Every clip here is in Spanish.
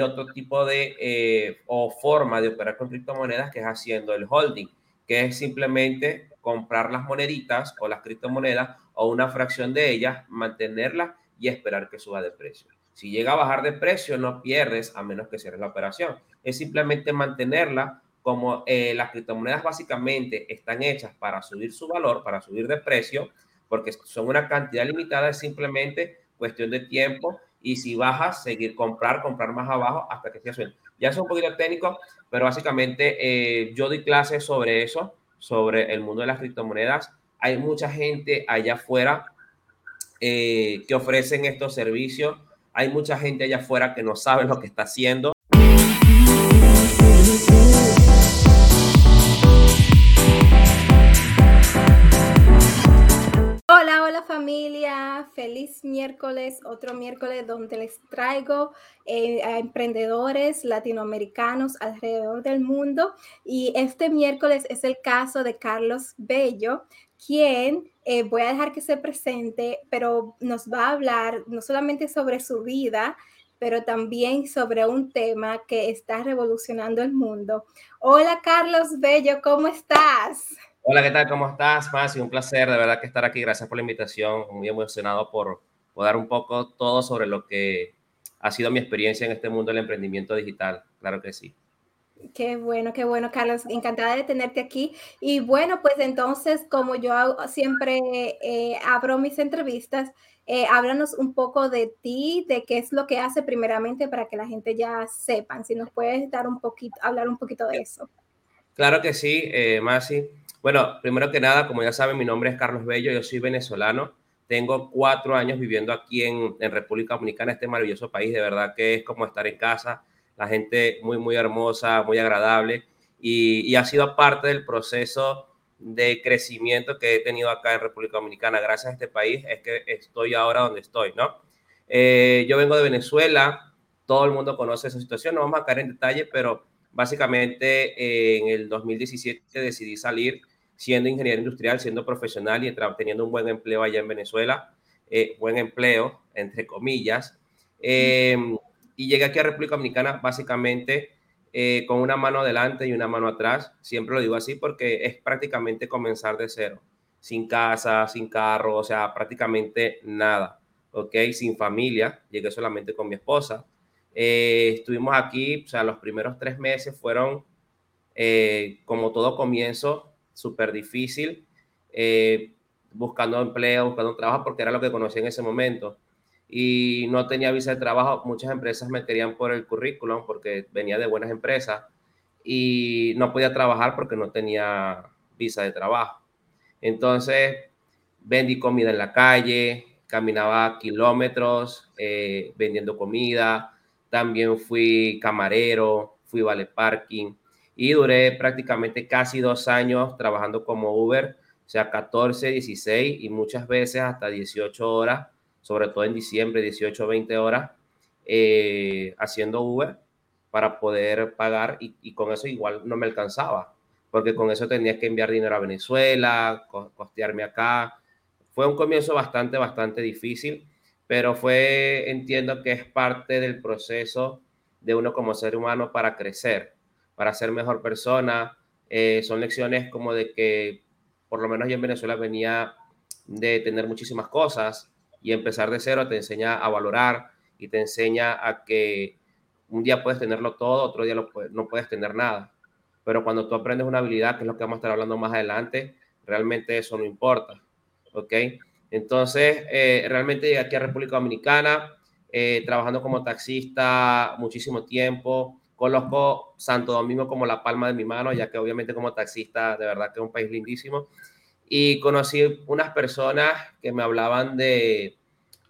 otro tipo de eh, o forma de operar con criptomonedas que es haciendo el holding, que es simplemente comprar las moneditas o las criptomonedas o una fracción de ellas, mantenerlas y esperar que suba de precio. Si llega a bajar de precio, no pierdes a menos que cierres la operación. Es simplemente mantenerla como eh, las criptomonedas básicamente están hechas para subir su valor, para subir de precio, porque son una cantidad limitada, es simplemente cuestión de tiempo y si bajas, seguir comprar, comprar más abajo hasta que se suene. Ya es un poquito técnico, pero básicamente eh, yo doy clases sobre eso, sobre el mundo de las criptomonedas. Hay mucha gente allá afuera eh, que ofrecen estos servicios. Hay mucha gente allá afuera que no sabe lo que está haciendo. Familia, feliz miércoles, otro miércoles donde les traigo eh, a emprendedores latinoamericanos alrededor del mundo. Y este miércoles es el caso de Carlos Bello, quien eh, voy a dejar que se presente, pero nos va a hablar no solamente sobre su vida, pero también sobre un tema que está revolucionando el mundo. Hola Carlos Bello, ¿cómo estás? Hola, ¿qué tal? ¿Cómo estás, Masi? Un placer, de verdad, que estar aquí. Gracias por la invitación. Muy emocionado por, dar un poco todo sobre lo que ha sido mi experiencia en este mundo del emprendimiento digital. Claro que sí. Qué bueno, qué bueno, Carlos. Encantada de tenerte aquí. Y bueno, pues entonces, como yo siempre eh, abro mis entrevistas, eh, háblanos un poco de ti, de qué es lo que hace primeramente para que la gente ya sepan. Si nos puedes dar un poquito, hablar un poquito de eso. Claro que sí, eh, Masi. Bueno, primero que nada, como ya saben, mi nombre es Carlos Bello, yo soy venezolano, tengo cuatro años viviendo aquí en, República Dominicana, este maravilloso país, de verdad que es como estar en casa, la gente muy, muy hermosa, muy agradable y, ha sido parte del proceso de crecimiento que he tenido acá en República Dominicana. Gracias a este país es que estoy ahora donde estoy, ¿no? Eh, yo vengo de Venezuela, todo el mundo conoce esa situación, no vamos a caer en detalle, pero básicamente eh, en el 2017 decidí salir siendo ingeniero industrial, siendo profesional y teniendo un buen empleo allá en Venezuela, eh, buen empleo, entre comillas. Em, y llegué aquí a República Dominicana básicamente eh, con una mano adelante y una mano atrás. Siempre lo digo así porque es prácticamente comenzar de cero, sin casa, sin carro, o sea, prácticamente nada, ¿ok? Sin familia, llegué solamente con mi esposa. Eh, estuvimos aquí, o sea, los primeros tres meses fueron, como todo comienzo, súper difícil, eh, buscando empleo, buscando trabajo, porque era lo que conocía en ese momento. Y no tenía visa de trabajo. Muchas empresas me querían por el currículum, porque venía de buenas empresas, y no podía trabajar porque no tenía visa de trabajo. Entonces, vendí comida en la calle, caminaba kilómetros eh, vendiendo comida, también fui camarero, fui vale parking, y duré prácticamente casi dos años trabajando como Uber, o sea, 14, 16 y muchas veces hasta 18 horas, sobre todo en diciembre, 18, 20 horas, eh, haciendo Uber para poder pagar y, con eso igual no me alcanzaba, porque con eso tenía que enviar dinero a Venezuela, costearme acá. Fue un comienzo bastante, bastante difícil, pero fue, entiendo que es parte del proceso de uno como ser humano para crecer para ser mejor persona. Eh, son lecciones como de que, por lo menos yo en Venezuela venía de tener muchísimas cosas y empezar de cero te enseña a valorar y te enseña a que un día puedes tenerlo todo, otro día no puedes tener nada. Pero cuando tú aprendes una habilidad, que es lo que vamos a estar hablando más adelante, realmente eso no importa. ¿Ok? Entonces, eh, realmente llegué aquí a República Dominicana, eh, trabajando como taxista muchísimo tiempo, Conozco Santo Domingo como la palma de mi mano, ya que obviamente como taxista, de verdad que es un país lindísimo. Y conocí unas personas que me hablaban de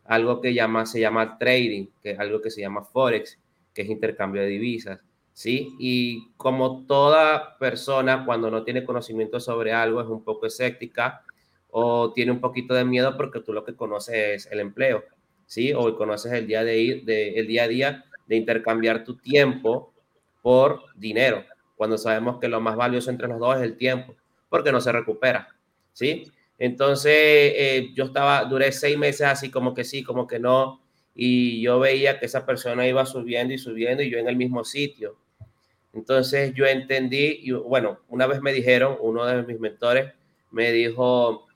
algo que llama, se llama trading, que es algo que se llama forex, que es intercambio de divisas. ¿sí? Y como toda persona, cuando no tiene conocimiento sobre algo, es un poco escéptica o tiene un poquito de miedo porque tú lo que conoces es el empleo, ¿sí? O conoces el día, de, de, el día a día de intercambiar tu tiempo por dinero, cuando sabemos que lo más valioso entre los dos es el tiempo, porque no se recupera, ¿sí? Entonces, eh, yo estaba, duré seis meses así como que sí, como que no, y yo veía que esa persona iba subiendo y subiendo y yo en el mismo sitio. Entonces yo entendí y bueno, una vez me dijeron, uno de mis mentores me dijo,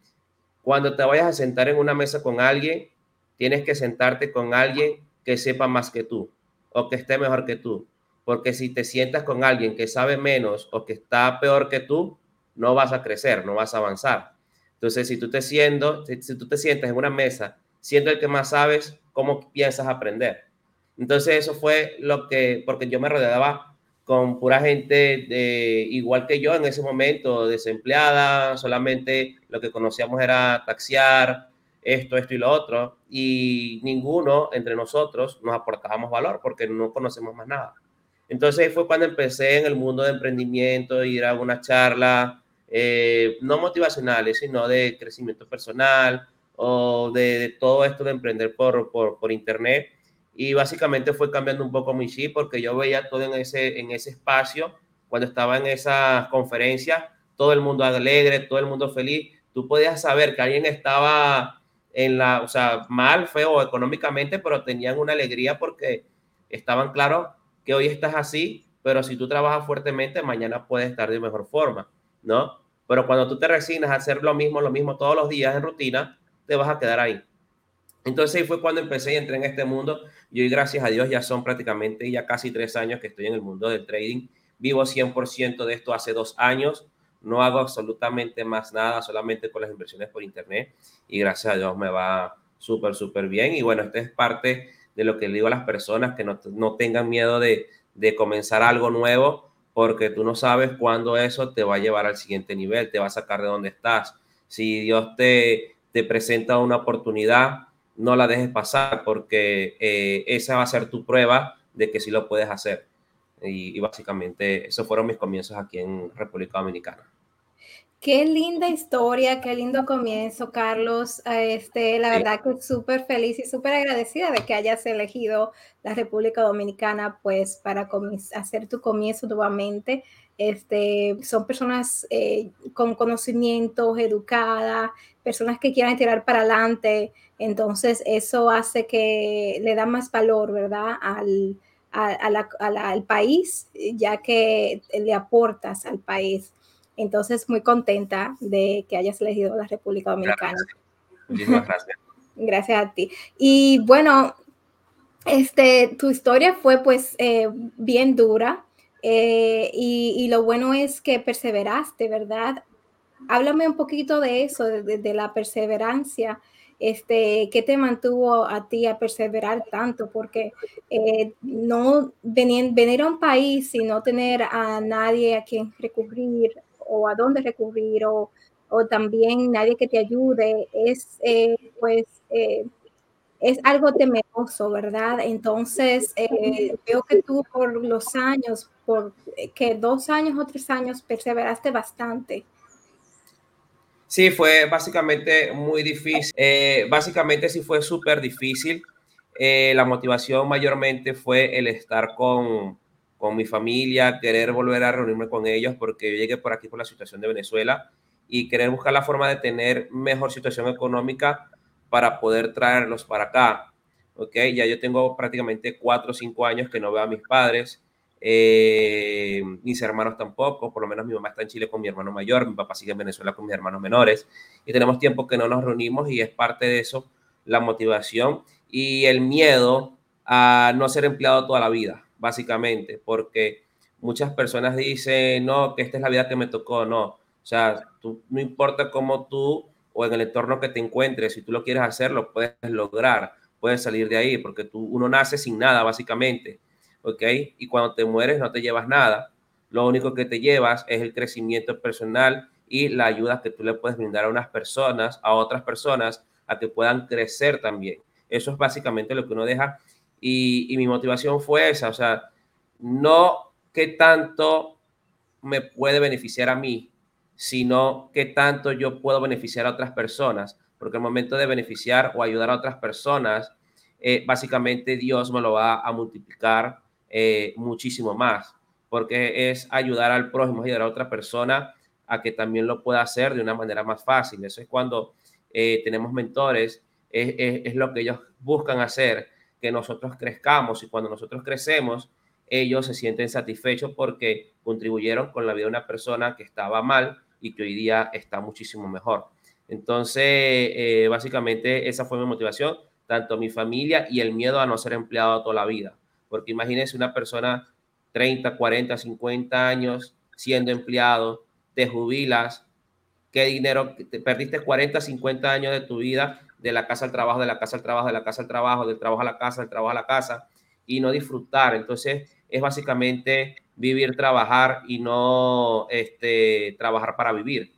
cuando te vayas a sentar en una mesa con alguien, tienes que sentarte con alguien que sepa más que tú o que esté mejor que tú. Porque si te sientas con alguien que sabe menos o que está peor que tú, no vas a crecer, no vas a avanzar. Entonces, si tú te, siendo, si, tú te sientas en una mesa siendo el que más sabes, ¿cómo piensas aprender? Entonces, eso fue lo que, porque yo me rodeaba con pura gente de, igual que yo en ese momento, desempleada, solamente lo que conocíamos era taxiar, esto, esto y lo otro, y ninguno entre nosotros nos aportábamos valor porque no conocemos más nada. Entonces fue cuando empecé en el mundo de emprendimiento, ir a una charla, eh, no motivacionales, sino de crecimiento personal o de, todo esto de emprender por, por, por, internet. Y básicamente fue cambiando un poco mi chip porque yo veía todo en ese, en ese espacio, cuando estaba en esas conferencias, todo el mundo alegre, todo el mundo feliz. Tú podías saber que alguien estaba en la, o sea, mal, feo económicamente, pero tenían una alegría porque estaban claros que hoy estás así, pero si tú trabajas fuertemente, mañana puedes estar de mejor forma, ¿no? Pero cuando tú te resignas a hacer lo mismo, lo mismo todos los días en rutina, te vas a quedar ahí. Entonces ahí fue cuando empecé y entré en este mundo. Y hoy, gracias a Dios, ya son prácticamente ya casi tres años que estoy en el mundo del trading. Vivo 100% de esto hace dos años. No hago absolutamente más nada, solamente con las inversiones por internet. Y gracias a Dios me va súper, súper bien. Y bueno, esta es parte de lo que le digo a las personas, que no, no tengan miedo de, de comenzar algo nuevo, porque tú no sabes cuándo eso te va a llevar al siguiente nivel, te va a sacar de donde estás. Si Dios te, te presenta una oportunidad, no la dejes pasar, porque eh, esa va a ser tu prueba de que sí lo puedes hacer. Y, y básicamente esos fueron mis comienzos aquí en República Dominicana. Qué linda historia, qué lindo comienzo, Carlos. Este, la verdad que súper feliz y súper agradecida de que hayas elegido la República Dominicana, pues, para hacer tu comienzo nuevamente. Este, son personas eh, con conocimientos, educadas, personas que quieran tirar para adelante. Entonces, eso hace que le da más valor, ¿verdad? Al, al país, ya que le aportas al país. Entonces, muy contenta de que hayas elegido la República Dominicana. Muchísimas gracias. gracias a ti. Y bueno, este, tu historia fue pues eh, bien dura eh, y, lo bueno es que perseveraste, ¿verdad? Háblame un poquito de eso, de, la perseverancia. Este, ¿Qué te mantuvo a ti a perseverar tanto? Porque eh, no venir, venir a un país y no tener a nadie a quien recurrir, o a dónde recurrir o, o también nadie que te ayude, es eh, pues eh, es algo temeroso, ¿verdad? Entonces, eh, veo que tú por los años, por que dos años o tres años, perseveraste bastante. Sí, fue básicamente muy difícil. básicamente sí fue súper difícil. la motivación mayormente fue el estar con, con mi familia, querer volver a reunirme con ellos porque yo llegué por aquí por la situación de Venezuela y querer buscar la forma de tener mejor situación económica para poder traerlos para acá. ¿ok? Ya yo tengo prácticamente cuatro o cinco años que no veo a mis padres, eh, mis hermanos tampoco, por lo menos mi mamá está en Chile con mi hermano mayor, mi papá sigue en Venezuela con mis hermanos menores y tenemos tiempo que no nos reunimos y es parte de eso la motivación y el miedo a no ser empleado toda la vida básicamente, porque muchas personas dicen, no, que esta es la vida que me tocó, no. O sea, tú, no importa cómo tú o en el entorno que te encuentres, si tú lo quieres hacer, lo puedes lograr, puedes salir de ahí, porque tú, uno nace sin nada, básicamente, ¿ok? Y cuando te mueres no te llevas nada, lo único que te llevas es el crecimiento personal y la ayuda que tú le puedes brindar a unas personas, a otras personas, a que puedan crecer también. Eso es básicamente lo que uno deja y, mi motivación fue esa, o sea, no qué tanto me puede beneficiar a mí, sino qué tanto yo puedo beneficiar a otras personas, porque el momento de beneficiar o ayudar a otras personas, eh, básicamente Dios me lo va a multiplicar eh, muchísimo más, porque es ayudar al prójimo, ayudar a otra persona a que también lo pueda hacer de una manera más fácil. Eso es cuando eh, tenemos mentores, es, es, lo que ellos buscan hacer, que nosotros crezcamos y cuando nosotros crecemos, ellos se sienten satisfechos porque contribuyeron con la vida de una persona que estaba mal y que hoy día está muchísimo mejor. Entonces, eh, básicamente esa fue mi motivación, tanto mi familia y el miedo a no ser empleado toda la vida. Porque imagínense una persona 30, 40, 50 años siendo empleado, te jubilas, qué dinero, te perdiste 40, 50 años de tu vida de la casa al trabajo, de la casa al trabajo, de la casa al trabajo, del trabajo a la casa, del trabajo a la casa y no disfrutar. Entonces, es básicamente vivir, trabajar y no este, trabajar para vivir.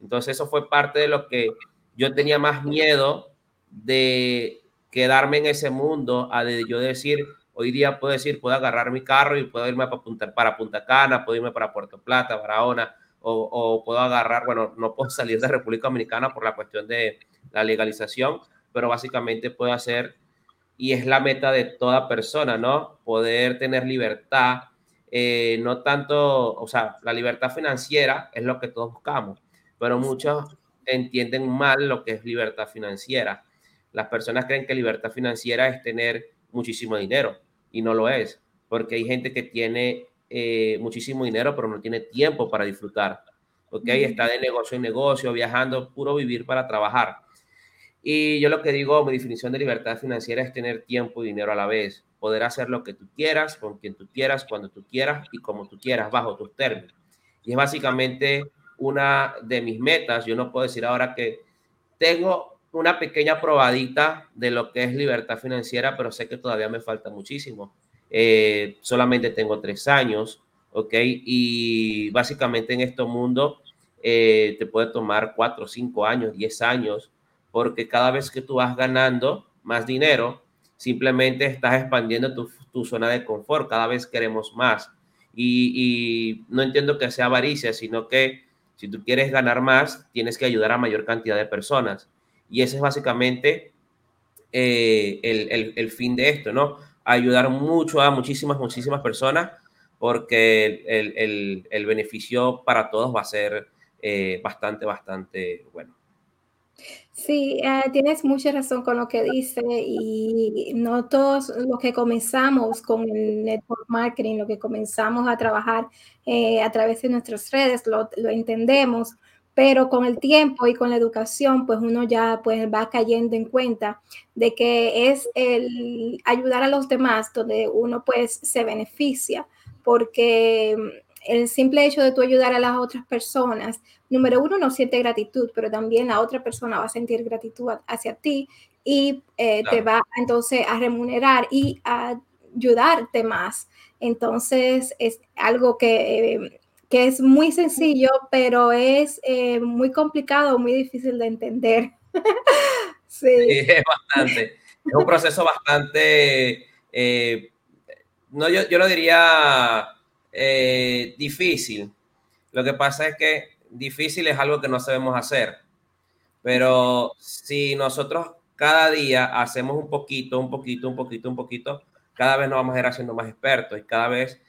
Entonces eso fue parte de lo que yo tenía más miedo de quedarme en ese mundo, a de yo decir, hoy día puedo decir, puedo agarrar mi carro y puedo irme para Punta, para Punta Cana, puedo irme para Puerto Plata, Barahona, o, o puedo agarrar, bueno, no puedo salir de República Dominicana por la cuestión de la legalización, pero básicamente puedo hacer y es la meta de toda persona, ¿no? Poder tener libertad, eh, no tanto, o sea, la libertad financiera es lo que todos buscamos, pero muchos entienden mal lo que es libertad financiera. Las personas creen que libertad financiera es tener muchísimo dinero y no lo es, porque hay gente que tiene eh, muchísimo dinero, pero no tiene tiempo para disfrutar. ¿ok? Está de negocio en negocio, viajando, puro vivir para trabajar. Y yo lo que digo, mi definición de libertad financiera es tener tiempo y dinero a la vez, poder hacer lo que tú quieras, con quien tú quieras, cuando tú quieras y como tú quieras, bajo tus términos. Y es básicamente una de mis metas. Yo no puedo decir ahora que tengo una pequeña probadita de lo que es libertad financiera, pero sé que todavía me falta muchísimo. Eh, solamente tengo tres años, ¿ok? Y básicamente en este mundo eh, te puede tomar cuatro, cinco años, diez años porque cada vez que tú vas ganando más dinero, simplemente estás expandiendo tu, zona de confort, cada vez queremos más. Y, no entiendo que sea avaricia, sino que si tú quieres ganar más, tienes que ayudar a mayor cantidad de personas. Y ese es básicamente eh, el, fin de esto, ¿no? Ayudar mucho a muchísimas, muchísimas personas, porque el, beneficio para todos va a ser eh, bastante, bastante bueno. Sí, eh, tienes mucha razón con lo que dice y no todos los que comenzamos con el network marketing, lo que comenzamos a trabajar eh, a través de nuestras redes, lo, entendemos, pero con el tiempo y con la educación, pues uno ya pues va cayendo en cuenta de que es el ayudar a los demás donde uno pues se beneficia, porque el simple hecho de tú ayudar a las otras personas, número uno, no siente gratitud, pero también la otra persona va a sentir gratitud hacia ti y eh, te va entonces a remunerar y a ayudarte más. Entonces es algo que, que es muy sencillo, pero es eh, muy complicado, muy difícil de entender. sí. es bastante. Es un proceso bastante, eh, no, yo, yo lo diría eh, difícil. Lo que pasa es que difícil es algo que no sabemos hacer. Pero si nosotros cada día hacemos un poquito, un poquito, un poquito, un poquito, cada vez nos vamos a ir haciendo más expertos y cada vez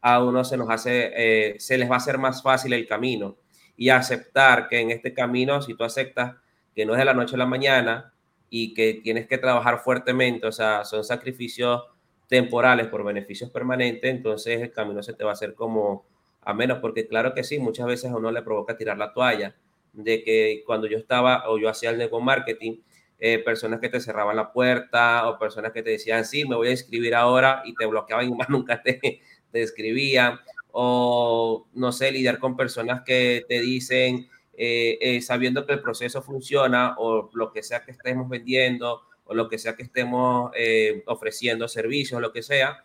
a uno se nos hace, eh, se les va a hacer más fácil el camino. Y aceptar que en este camino, si tú aceptas que no es de la noche a la mañana y que tienes que trabajar fuertemente, o sea, son sacrificios temporales por beneficios permanentes, entonces el camino se te va a hacer como a menos, porque claro que sí, muchas veces a uno le provoca tirar la toalla, de que cuando yo estaba o yo hacía el network marketing, eh, personas que te cerraban la puerta o personas que te decían, sí, me voy a inscribir ahora y te bloqueaban y más nunca te, te escribían, o no sé, lidiar con personas que te dicen, eh, eh, sabiendo que el proceso funciona o lo que sea que estemos vendiendo o lo que sea que estemos eh, ofreciendo, servicios, lo que sea,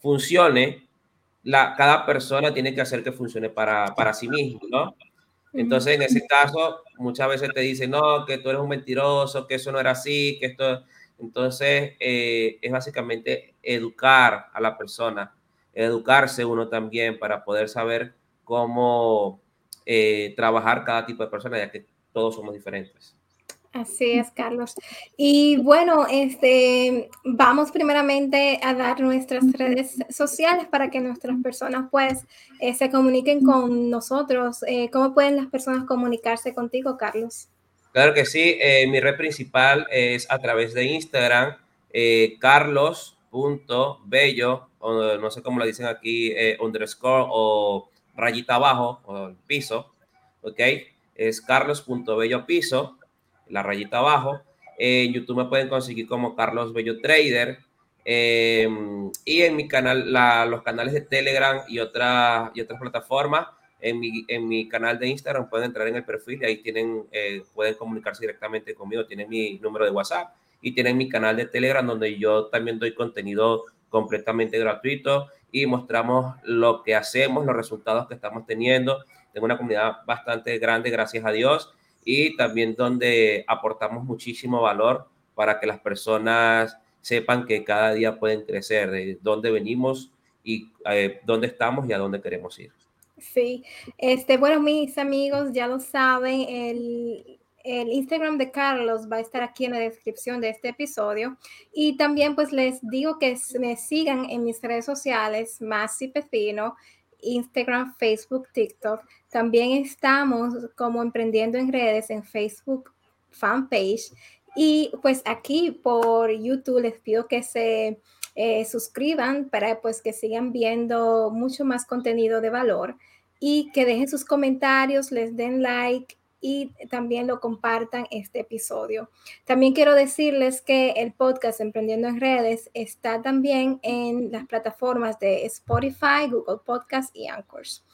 funcione, la, cada persona tiene que hacer que funcione para, para sí mismo, ¿no? Entonces, en ese caso, muchas veces te dicen, no, que tú eres un mentiroso, que eso no era así, que esto... Entonces, es básicamente educar a la persona, educarse uno también para poder saber cómo eh, trabajar cada tipo de persona, ya que todos somos diferentes. Así es, Carlos. Y bueno, este, vamos primeramente a dar nuestras redes sociales para que nuestras personas pues eh, se comuniquen con nosotros. Eh, ¿Cómo pueden las personas comunicarse contigo, Carlos? Claro que sí. Eh, mi red principal es a través de Instagram. carlos.bello, no sé cómo lo dicen aquí, eh, underscore o rayita abajo, o el piso, ¿ok? Es carlos.bello piso, la rayita abajo. en YouTube me pueden conseguir como Carlos Bello Trader. Em, y en mi canal, los canales de Telegram y, otra, y otras plataformas, en mi, en mi canal de Instagram pueden entrar en el perfil y ahí tienen, eh, pueden comunicarse directamente conmigo, tienen mi número de WhatsApp y tienen mi canal de Telegram donde yo también doy contenido completamente gratuito y mostramos lo que hacemos, los resultados que estamos teniendo. Tengo una comunidad bastante grande, gracias a Dios, y también donde aportamos muchísimo valor para que las personas sepan que cada día pueden crecer, de dónde venimos y eh, dónde estamos y a dónde queremos ir. Sí, este, bueno, mis amigos ya lo saben, el, el Instagram de Carlos va a estar aquí en la descripción de este episodio. Y también pues les digo que me sigan en mis redes sociales, Masi Pecino, Instagram, Facebook, TikTok. También estamos como emprendiendo en redes en Facebook fanpage. Y pues aquí por YouTube les pido que se eh, suscriban para pues que sigan viendo mucho más contenido de valor y que dejen sus comentarios, les den like y también lo compartan este episodio. También quiero decirles que el podcast Emprendiendo en Redes está también en las plataformas de Spotify, Google Podcast y Anchors.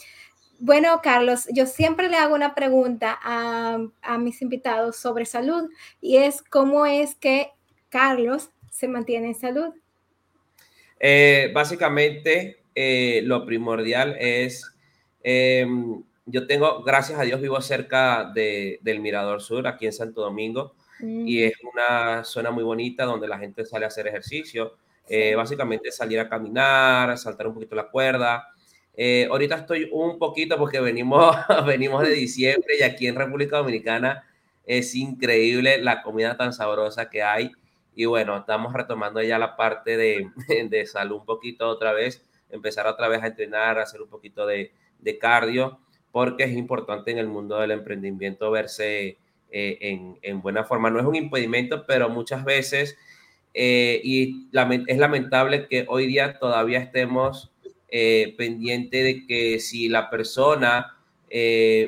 Bueno, Carlos, yo siempre le hago una pregunta a, mis invitados sobre salud y es cómo es que Carlos se mantiene en salud. Eh, básicamente, eh, lo primordial es em, yo tengo, gracias a Dios, vivo cerca de, del Mirador Sur, aquí en Santo Domingo, y mm. es una zona muy bonita donde la gente sale a hacer ejercicio. Eh, básicamente salir a caminar, saltar un poquito la cuerda. Eh, ahorita estoy un poquito porque venimos, venimos de diciembre y aquí en República Dominicana es increíble la comida tan sabrosa que hay. Y bueno, estamos retomando ya la parte de, de salud un poquito otra vez, empezar otra vez a entrenar, a hacer un poquito de, de cardio porque es importante en el mundo del emprendimiento verse eh, en, buena forma. No es un impedimento, pero muchas veces, eh, y es lamentable que hoy día todavía estemos eh, pendientes de que si la persona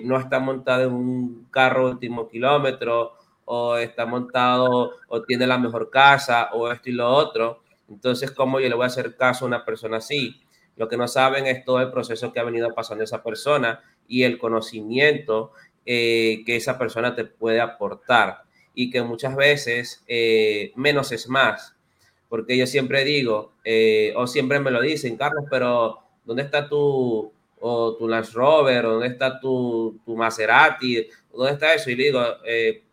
no está montada en un carro último kilómetro, o está montado, o tiene la mejor casa, o esto y lo otro, entonces, ¿cómo yo le voy a hacer caso a una persona así? Lo que no saben es todo el proceso que ha venido pasando esa persona y el conocimiento eh, que esa persona te puede aportar y que muchas veces eh, menos es más. Porque yo siempre digo, eh, o siempre me lo dicen, Carlos, pero ¿dónde está tu, o tu Land Rover? ¿Dónde está tu, tu Maserati? ¿Dónde está eso? Y le digo,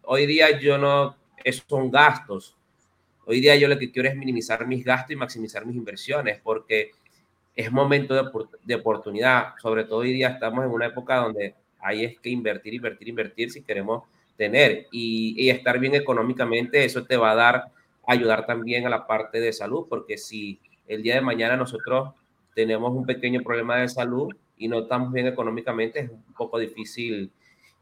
hoy día yo no, esos son gastos. Hoy día yo lo que quiero es minimizar mis gastos y maximizar mis inversiones, porque es momento de, oportunidad. Sobre todo hoy día estamos en una época donde hay es que invertir, invertir, invertir si queremos tener y, estar bien económicamente. Eso te va a dar, ayudar también a la parte de salud, porque si el día de mañana nosotros tenemos un pequeño problema de salud y no estamos bien económicamente, es un poco difícil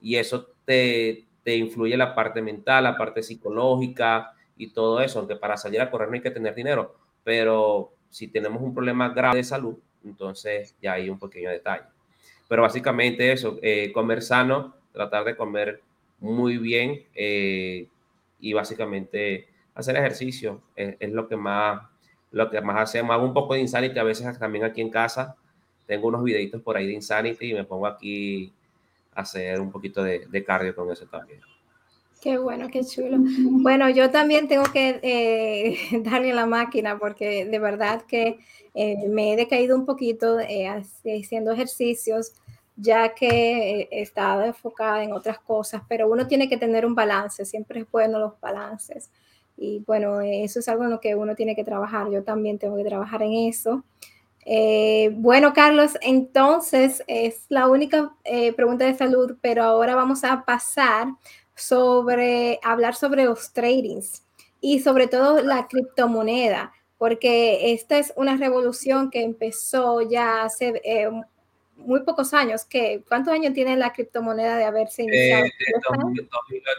y eso te, te influye la parte mental, la parte psicológica y todo eso, aunque para salir a correr no hay que tener dinero, pero si tenemos un problema grave de salud, entonces ya hay un pequeño detalle. Pero básicamente eso, eh, comer sano, tratar de comer muy bien eh, y básicamente hacer ejercicio es, lo que más lo que más hacemos. Hago un poco de Insanity a veces también aquí en casa. Tengo unos videitos por ahí de Insanity y me pongo aquí a hacer un poquito de, de cardio con eso también. Qué bueno, qué chulo. Bueno, yo también tengo que eh, darle la máquina porque de verdad que eh, me he decaído un poquito eh, haciendo ejercicios, ya que he estado enfocada en otras cosas, pero uno tiene que tener un balance, siempre es bueno los balances. Y bueno, eso es algo en lo que uno tiene que trabajar. Yo también tengo que trabajar en eso. bueno, Carlos, entonces es la única pregunta de salud, pero ahora vamos a pasar sobre hablar sobre los tradings y sobre todo la criptomoneda, porque esta es una revolución que empezó ya hace eh, muy pocos años. ¿qué? ¿Cuántos años tiene la criptomoneda de haberse eh, iniciado? Eh,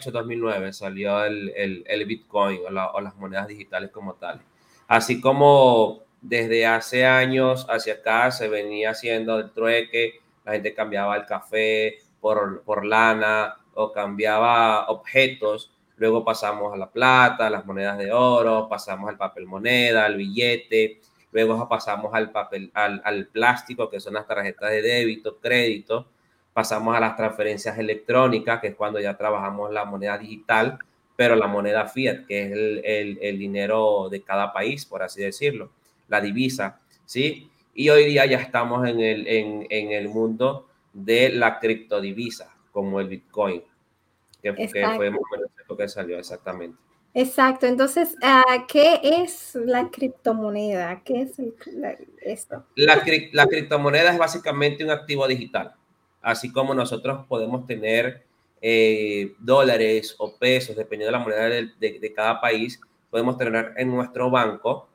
2008-2009 salió el, el, el Bitcoin o, o, las monedas digitales como tal. Así como desde hace años hacia acá se venía haciendo el trueque, la gente cambiaba el café por, por lana o cambiaba objetos. Luego pasamos a la plata, las monedas de oro, pasamos al papel moneda, al billete, luego pasamos al papel, al, al, plástico, que son las tarjetas de débito, crédito, pasamos a las transferencias electrónicas, que es cuando ya trabajamos la moneda digital, pero la moneda fiat, que es el, el, el dinero de cada país, por así decirlo, la divisa, ¿sí? Y hoy día ya estamos en el, en, en el mundo de la criptodivisa, como el Bitcoin, que, que fue lo que salió exactamente. Exacto. Entonces, uh, ¿qué es la criptomoneda? ¿Qué es el, la, esto? La, la, criptomoneda es básicamente un activo digital. Así como nosotros podemos tener eh, dólares o pesos, dependiendo de la moneda de, de, de, cada país, podemos tener en nuestro banco.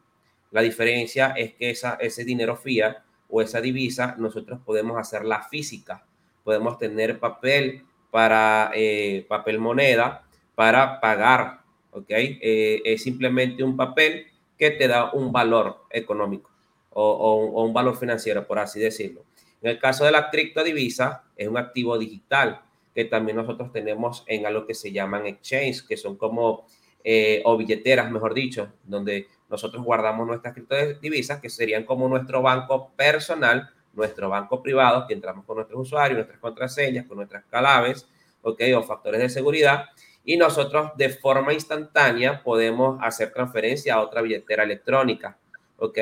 La diferencia es que esa, ese dinero fiat o esa divisa, nosotros podemos hacerla física. Podemos tener papel para eh, papel moneda para pagar ¿ok? Eh, es simplemente un papel que te da un valor económico o, o, o, un valor financiero, por así decirlo. En el caso de la criptodivisa, es un activo digital que también nosotros tenemos en algo que se llaman exchange, que son como, eh, o billeteras, mejor dicho, donde nosotros guardamos nuestras criptodivisas, que serían como nuestro banco personal, nuestro banco privado, que entramos con nuestros usuarios, nuestras contraseñas, con nuestras claves, ¿ok? O factores de seguridad y nosotros de forma instantánea podemos hacer transferencia a otra billetera electrónica, ¿ok?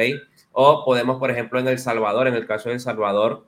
O podemos, por ejemplo, en El Salvador, en el caso de El Salvador,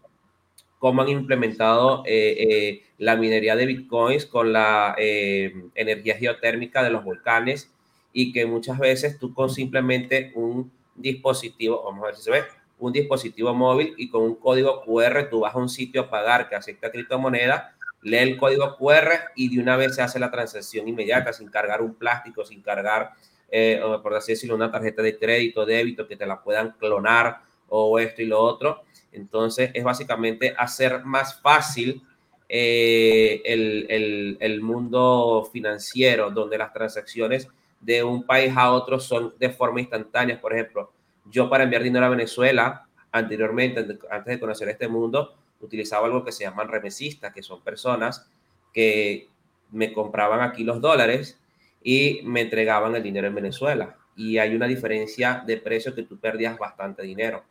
cómo han implementado eh, eh, la minería de bitcoins con la eh, energía geotérmica de los volcanes y que muchas veces tú con simplemente un dispositivo, vamos a ver si se ve, un dispositivo móvil y con un código QR tú vas a un sitio a pagar que acepta criptomoneda lee el código QR y de una vez se hace la transacción inmediata sin cargar un plástico, sin cargar, eh, por así decirlo, una tarjeta de crédito, débito, que te la puedan clonar o esto y lo otro. Entonces es básicamente hacer más fácil eh, el, el, el mundo financiero, donde las transacciones de un país a otro son de forma instantánea. Por ejemplo, yo para enviar dinero a Venezuela, anteriormente, antes de conocer este mundo, utilizaba algo que se llaman remesistas, que son personas que me compraban aquí los dólares y me entregaban el dinero en Venezuela. Y hay una diferencia de precio que tú perdías bastante dinero.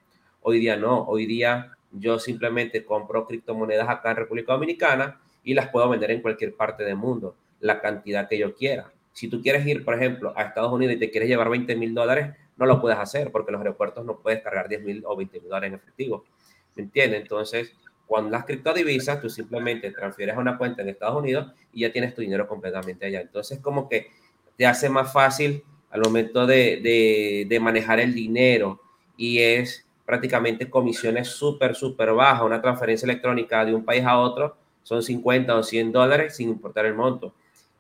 Hoy día no, hoy día yo simplemente compro criptomonedas acá en República Dominicana y las puedo vender en cualquier parte del mundo, la cantidad que yo quiera. Si tú quieres ir, por ejemplo, a Estados Unidos y te quieres llevar 20 mil dólares, no lo puedes hacer porque los aeropuertos no puedes cargar 10 mil o 20 mil dólares en efectivo. ¿Me entiendes? Entonces, cuando las criptodivisas, tú simplemente transfieres a una cuenta en Estados Unidos y ya tienes tu dinero completamente allá. Entonces, como que te hace más fácil al momento de, de, de manejar el dinero y es prácticamente comisiones súper, súper bajas. Una transferencia electrónica de un país a otro son 50 o 100 dólares sin importar el monto.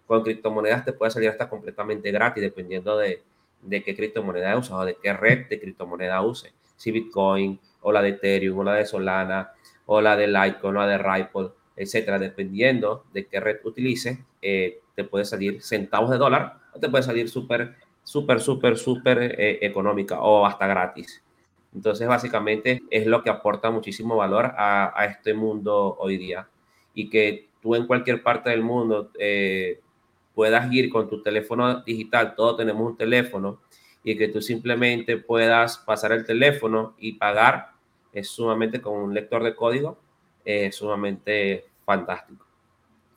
Con criptomonedas te puede salir hasta completamente gratis dependiendo de, de qué criptomoneda usas o de qué red de criptomoneda use. Si Bitcoin o la de Ethereum o la de Solana o la de Litecoin o la de Ripple, etcétera, dependiendo de qué red utilices, eh, te puede salir centavos de dólar o te puede salir súper, súper, súper, súper eh, económica o hasta gratis. Entonces, básicamente es lo que aporta muchísimo valor a, a este mundo hoy día y que tú en cualquier parte del mundo eh, puedas ir con tu teléfono digital, todos tenemos un teléfono, y que tú simplemente puedas pasar el teléfono y pagar es sumamente con un lector de código, es sumamente fantástico.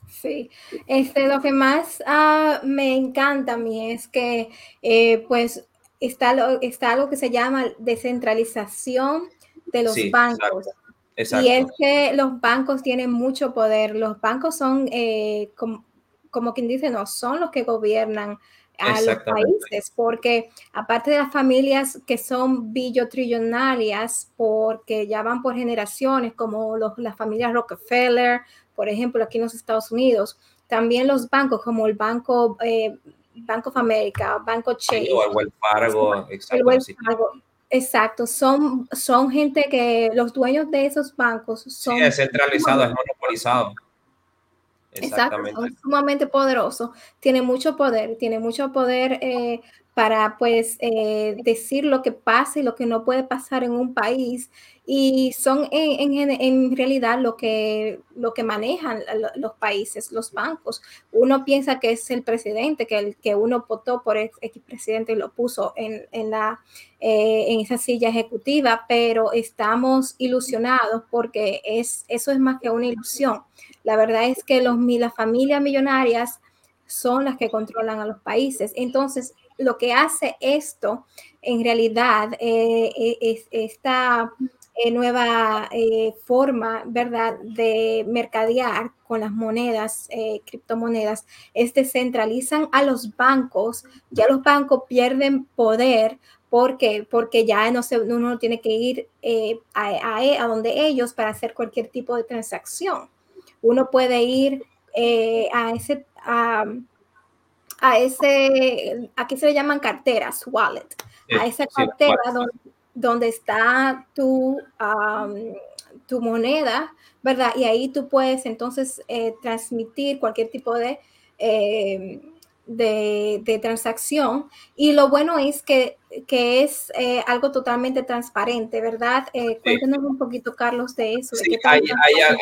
Sí, este, lo que más uh, me encanta a mí es que eh, pues está, lo, está algo que se llama descentralización de los sí, bancos. Exacto, exacto. Y es que los bancos tienen mucho poder. Los bancos son, eh, como, como quien dice, no son los que gobiernan a los países, porque aparte de las familias que son billotrillonarias, porque ya van por generaciones, como los, las familias Rockefeller, por ejemplo, aquí en los Estados Unidos, también los bancos como el Banco, eh, Bank of America, Banco Chase, o el Wells Fargo, el Wells Fargo Exacto, son, son gente que los dueños de esos bancos son... Sí, es centralizado, es monopolizado. Exactamente. Exacto, son sumamente poderosos, tiene mucho poder, tiene mucho poder eh, para pues eh, decir lo que pasa y lo que no puede pasar en un país y son en, en, realidad lo que, lo que manejan los países, los bancos. Uno piensa que es el presidente, que, el, que uno votó por el presidente y lo puso en, en, la, eh, en esa silla ejecutiva, pero estamos ilusionados porque es, eso es más que una ilusión. La verdad es que los, las familias millonarias son las que controlan a los países. Entonces, lo que hace esto, en realidad, eh, eh, es esta eh, nueva forma, ¿verdad?, de mercadear con las monedas, criptomonedas, es descentralizan a los bancos. Ya los bancos pierden poder porque, porque ya no se, uno tiene que ir a, a, donde ellos para hacer cualquier tipo de transacción. Uno puede ir a ese... A, a ese, aquí se le llaman carteras, wallet, a esa cartera donde, está tu, tu moneda, ¿verdad? Y ahí tú puedes entonces eh, transmitir cualquier tipo de, eh, de, transacción. Y lo bueno es que, que es eh, algo totalmente transparente, ¿verdad? cuéntanos un poquito, Carlos, de eso. Sí, hay,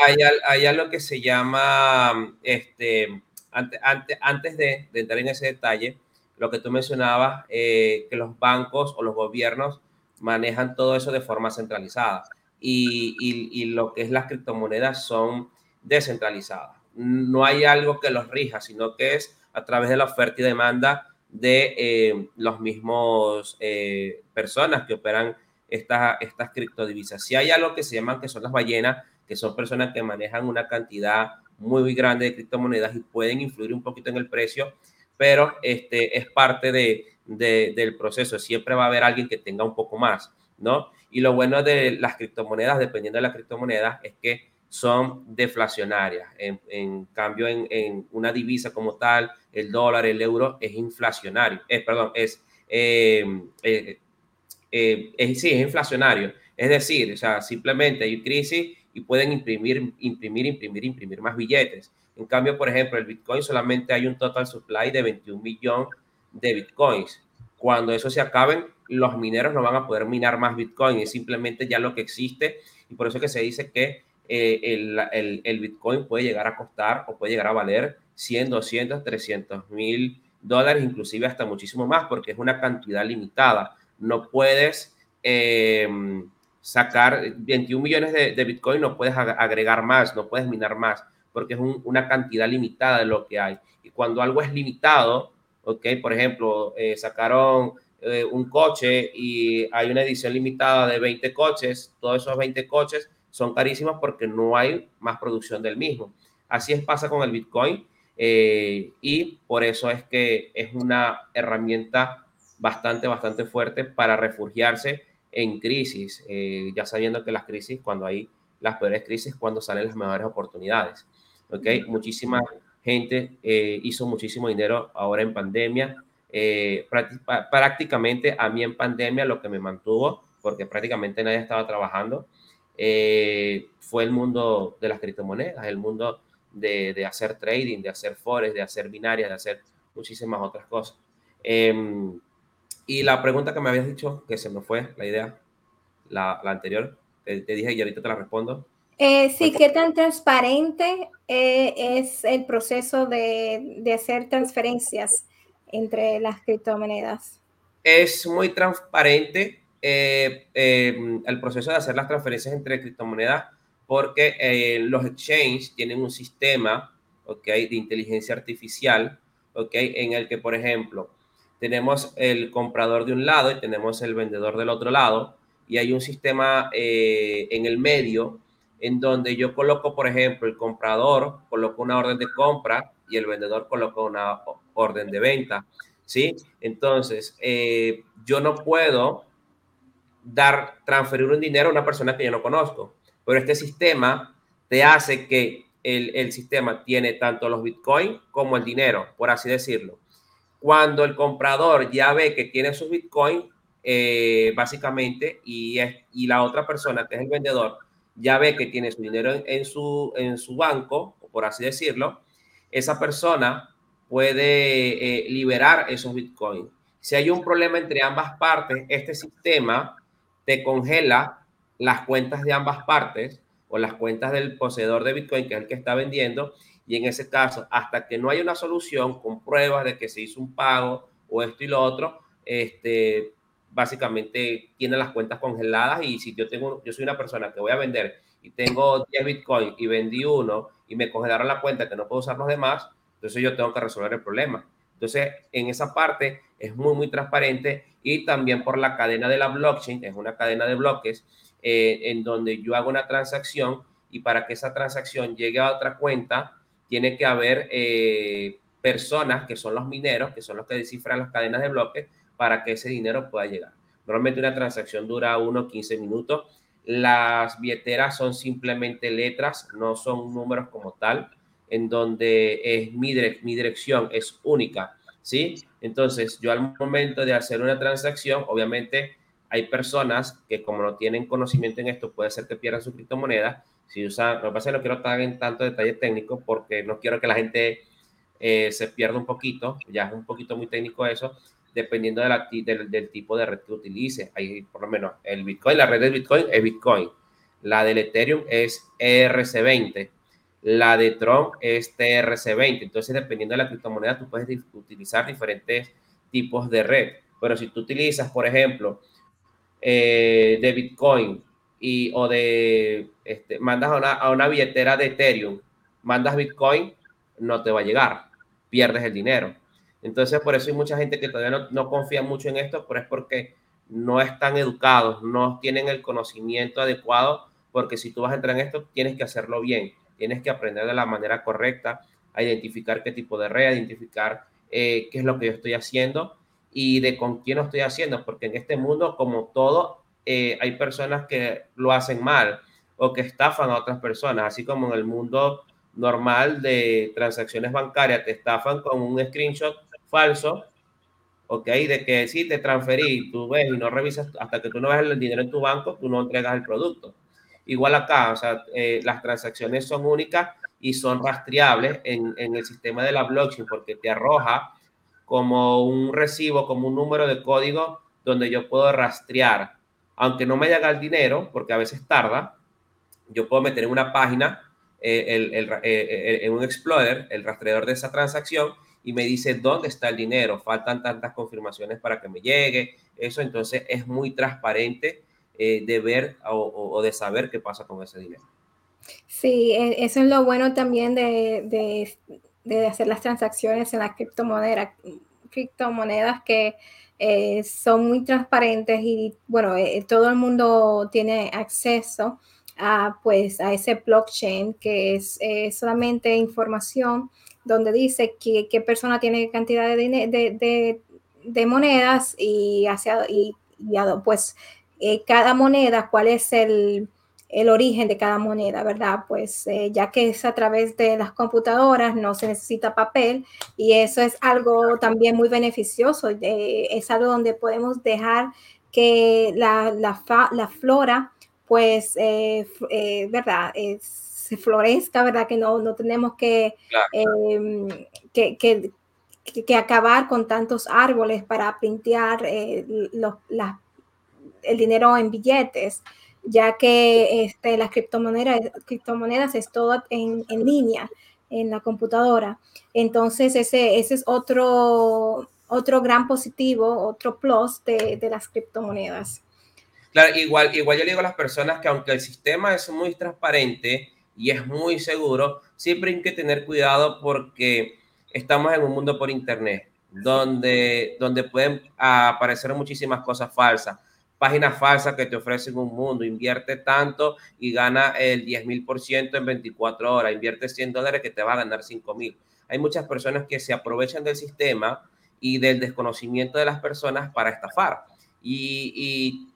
hay, hay, algo que se llama este antes, antes, de, entrar en ese detalle, lo que tú mencionabas, eh, que los bancos o los gobiernos manejan todo eso de forma centralizada y, y, lo que es las criptomonedas son descentralizadas. No hay algo que los rija, sino que es a través de la oferta y demanda de eh, los mismos eh, personas que operan estas, estas criptodivisas. Si hay algo que se llaman que son las ballenas, que son personas que manejan una cantidad muy grande de criptomonedas y pueden influir un poquito en el precio, pero este es parte de, del proceso. Siempre va a haber alguien que tenga un poco más, ¿no? Y lo bueno de las criptomonedas, dependiendo de la criptomoneda, es que son deflacionarias. En, cambio, en, una divisa como tal, el dólar, el euro, es inflacionario. Es, perdón, es, eh, eh, eh, es, sí, es inflacionario. Es decir, o sea, simplemente hay crisis y pueden imprimir, imprimir, imprimir, imprimir más billetes. En cambio, por ejemplo, el Bitcoin solamente hay un total supply de 21 millones de Bitcoins. Cuando eso se acaben, los mineros no van a poder minar más Bitcoin, es simplemente ya lo que existe y por eso que se dice que eh, el, el, el, Bitcoin puede llegar a costar o puede llegar a valer 100, 200, 300 mil dólares, inclusive hasta muchísimo más, porque es una cantidad limitada. No puedes... Eh, sacar 21 millones de, Bitcoin, no puedes agregar más, no puedes minar más, porque es una cantidad limitada de lo que hay. Y cuando algo es limitado, ok, por ejemplo, eh, sacaron eh, un coche y hay una edición limitada de 20 coches, todos esos 20 coches son carísimos porque no hay más producción del mismo. Así es pasa con el Bitcoin eh, y por eso es que es una herramienta bastante, bastante fuerte para refugiarse en crisis, eh, ya sabiendo que las crisis, cuando hay las peores crisis, cuando salen las mejores oportunidades. ¿ok? Muchísima gente eh, hizo muchísimo dinero ahora en pandemia. Eh, prácticamente a mí en pandemia lo que me mantuvo, porque prácticamente nadie estaba trabajando, fue el mundo de las criptomonedas, el mundo de, de, hacer trading, de hacer forex, de hacer binarias, de hacer muchísimas otras cosas. Y la pregunta que me habías dicho, que se me fue la idea, la, la anterior, te, dije y ahorita te la respondo. Eh, sí, ¿qué tan transparente eh, es el proceso de, de, hacer transferencias entre las criptomonedas? Es muy transparente eh, el proceso de hacer las transferencias entre criptomonedas porque los exchanges tienen un sistema okay, de inteligencia artificial okay, en el que, por ejemplo, tenemos el comprador de un lado y tenemos el vendedor del otro lado, y hay un sistema eh, en el medio en donde yo coloco, por ejemplo, el comprador coloco una orden de compra y el vendedor coloca una orden de venta, ¿sí? Entonces, eh, yo no puedo dar, transferir un dinero a una persona que yo no conozco, pero este sistema te hace que el, el sistema tiene tanto los bitcoins como el dinero, por así decirlo. Cuando el comprador ya ve que tiene sus Bitcoin, eh, básicamente, y, es, y la otra persona, que es el vendedor, ya ve que tiene su dinero en, su, en su banco, por así decirlo, esa persona puede eh, liberar esos bitcoins. Si hay un problema entre ambas partes, este sistema te congela las cuentas de ambas partes o las cuentas del poseedor de bitcoin, que es el que está vendiendo, y en ese caso, hasta que no haya una solución con pruebas de que se hizo un pago o esto y lo otro, este, básicamente tiene las cuentas congeladas y si yo tengo, yo soy una persona que voy a vender y tengo 10 Bitcoin y vendí uno y me congelaron la cuenta que no puedo usar los demás, entonces yo tengo que resolver el problema. Entonces, en esa parte es muy, muy transparente y también por la cadena de la blockchain, es una cadena de bloques eh, en donde yo hago una transacción y para que esa transacción llegue a otra cuenta, tiene que haber eh, personas que son los mineros, que son los que descifran las cadenas de bloques, para que ese dinero pueda llegar. Normalmente una transacción dura unos 15 minutos. Las billeteras son simplemente letras, no son números como tal, en donde es mi, mi dirección es única, ¿sí? Entonces, yo al momento de hacer una transacción, obviamente hay personas que como no tienen conocimiento en esto, puede ser que pierdan su criptomoneda. Si usan, lo que pasa es que no quiero estar en tanto detalle técnico porque no quiero que la gente eh, se pierda un poquito, ya es un poquito muy técnico eso, dependiendo del, del, tipo de red que utilice. Hay por lo menos el Bitcoin, la red de Bitcoin es Bitcoin. La del Ethereum es ERC20. La de Tron es TRC20. Entonces, dependiendo de la criptomoneda, tú puedes utilizar diferentes tipos de red. Pero si tú utilizas, por ejemplo, eh, de Bitcoin y, o de, este, mandas a una, a una billetera de Ethereum, mandas Bitcoin, no te va a llegar, pierdes el dinero. Entonces, por eso hay mucha gente que todavía no, confía mucho en esto, pero es porque no están educados, no tienen el conocimiento adecuado, porque si tú vas a entrar en esto, tienes que hacerlo bien, tienes que aprender de la manera correcta, a identificar qué tipo de red, identificar eh, qué es lo que yo estoy haciendo y de con quién lo estoy haciendo, porque en este mundo, como todo, eh, hay personas que lo hacen mal o que estafan a otras personas, así como en el mundo normal de transacciones bancarias te estafan con un screenshot falso, ¿ok? De que si te transferí, tú ves y no revisas, hasta que tú no ves el dinero en tu banco, tú no entregas el producto. Igual acá, o sea, eh, las transacciones son únicas y son rastreables en, en, el sistema de la blockchain porque te arroja como un recibo, como un número de código donde yo puedo rastrear, aunque no me llega el dinero, porque a veces tarda, yo puedo meter en una página, eh, el, el, eh, en un explorer, el rastreador de esa transacción y me dice dónde está el dinero, faltan tantas confirmaciones para que me llegue, eso entonces es muy transparente eh, de ver o, de saber qué pasa con ese dinero. Sí, e, eso es lo bueno también de, de, hacer las transacciones en las criptomonedas, criptomonedas que eh, son muy transparentes y bueno, eh, todo el mundo tiene acceso a pues a ese blockchain que es solamente información donde dice qué persona tiene cantidad de, de, de, monedas y, hacia, y, pues eh, cada moneda, cuál es el, el, origen de cada moneda, ¿verdad? Pues eh, ya que es a través de las computadoras, no se necesita papel y eso es algo también muy beneficioso, es algo donde podemos dejar que la, la, la flora, pues, eh, ¿verdad? Es, florezca, ¿verdad? Que no, no tenemos que, em, que, que, que, acabar con tantos árboles para pintear eh, el dinero en billetes, ya que este, las criptomonedas, criptomonedas es todo en, en línea, en la computadora. Entonces, ese, ese es otro, otro gran positivo, otro plus de, de las criptomonedas. Claro, igual, igual yo le digo a las personas que aunque el sistema es muy transparente, y es muy seguro, siempre hay que tener cuidado porque estamos en un mundo por internet donde, donde pueden aparecer muchísimas cosas falsas. Páginas falsas que te ofrecen un mundo, invierte tanto y gana el 10 mil por ciento en 24 horas, invierte 100 dólares que te va a ganar 5 mil. Hay muchas personas que se aprovechan del sistema y del desconocimiento de las personas para estafar. Y, y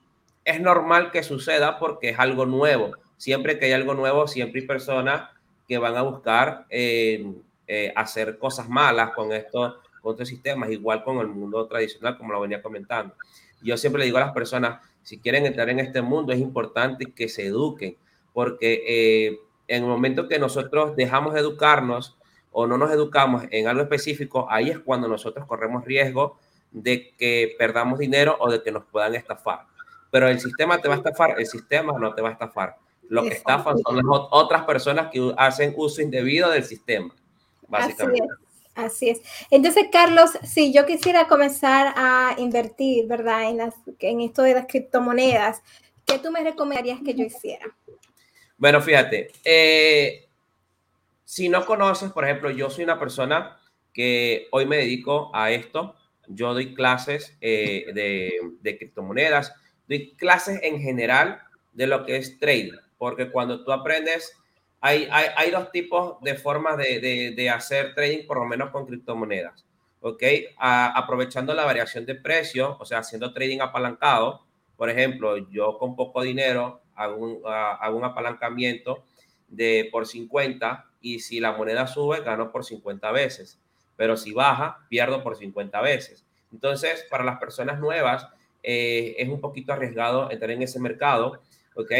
es normal que suceda porque es algo nuevo siempre que hay algo nuevo, siempre hay personas que van a buscar eh, eh, hacer cosas malas con estos, con estos sistemas, igual con el mundo tradicional, como lo venía comentando. Yo siempre le digo a las personas, si quieren entrar en este mundo, es importante que se eduquen, porque eh, en el momento que nosotros dejamos de educarnos o no nos educamos en algo específico, ahí es cuando nosotros corremos riesgo de que perdamos dinero o de que nos puedan estafar. Pero el sistema te va a estafar, el sistema no te va a estafar. Lo que estafan son las otras personas que hacen uso indebido del sistema, básicamente. Así es. Entonces, Carlos, si yo quisiera comenzar a invertir, ¿verdad? En, las, en esto de las criptomonedas, ¿qué tú me recomendarías que yo hiciera? Bueno, fíjate, eh, si no conoces, por ejemplo, yo soy una persona que hoy me dedico a esto. Yo doy clases eh, de, de criptomonedas, doy clases en general de lo que es trading, porque cuando tú aprendes hay, hay, dos tipos de formas de, de, hacer trading, por lo menos con criptomonedas. ¿Ok? aprovechando la variación de precio, o sea, haciendo trading apalancado. Por ejemplo, yo con poco dinero hago un, hago un apalancamiento de por 50 y si la moneda sube, gano por 50 veces. Pero si baja, pierdo por 50 veces. Entonces, para las personas nuevas, eh, es un poquito arriesgado entrar en ese mercado, ¿ok?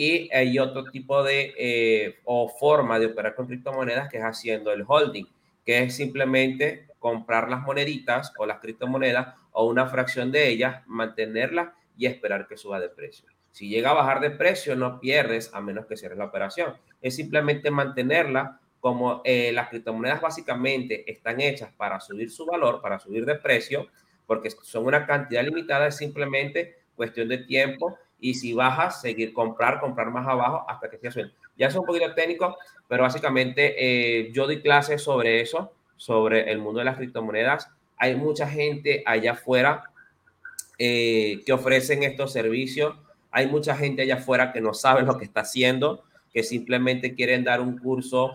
Y hay otro tipo de eh, o forma de operar con criptomonedas que es haciendo el holding, que es simplemente comprar las moneditas o las criptomonedas o una fracción de ellas, mantenerlas y esperar que suba de precio. Si llega a bajar de precio, no pierdes a menos que cierres la operación. Es simplemente mantenerla como eh, las criptomonedas básicamente están hechas para subir su valor, para subir de precio, porque son una cantidad limitada, es simplemente cuestión de tiempo y si bajas, seguir comprar, comprar más abajo hasta que se suene. Ya es un poquito técnico, pero básicamente eh, yo doy clases sobre eso, sobre el mundo de las criptomonedas. Hay mucha gente allá afuera eh, que ofrecen estos servicios. Hay mucha gente allá afuera que no sabe lo que está haciendo, que simplemente quieren dar un curso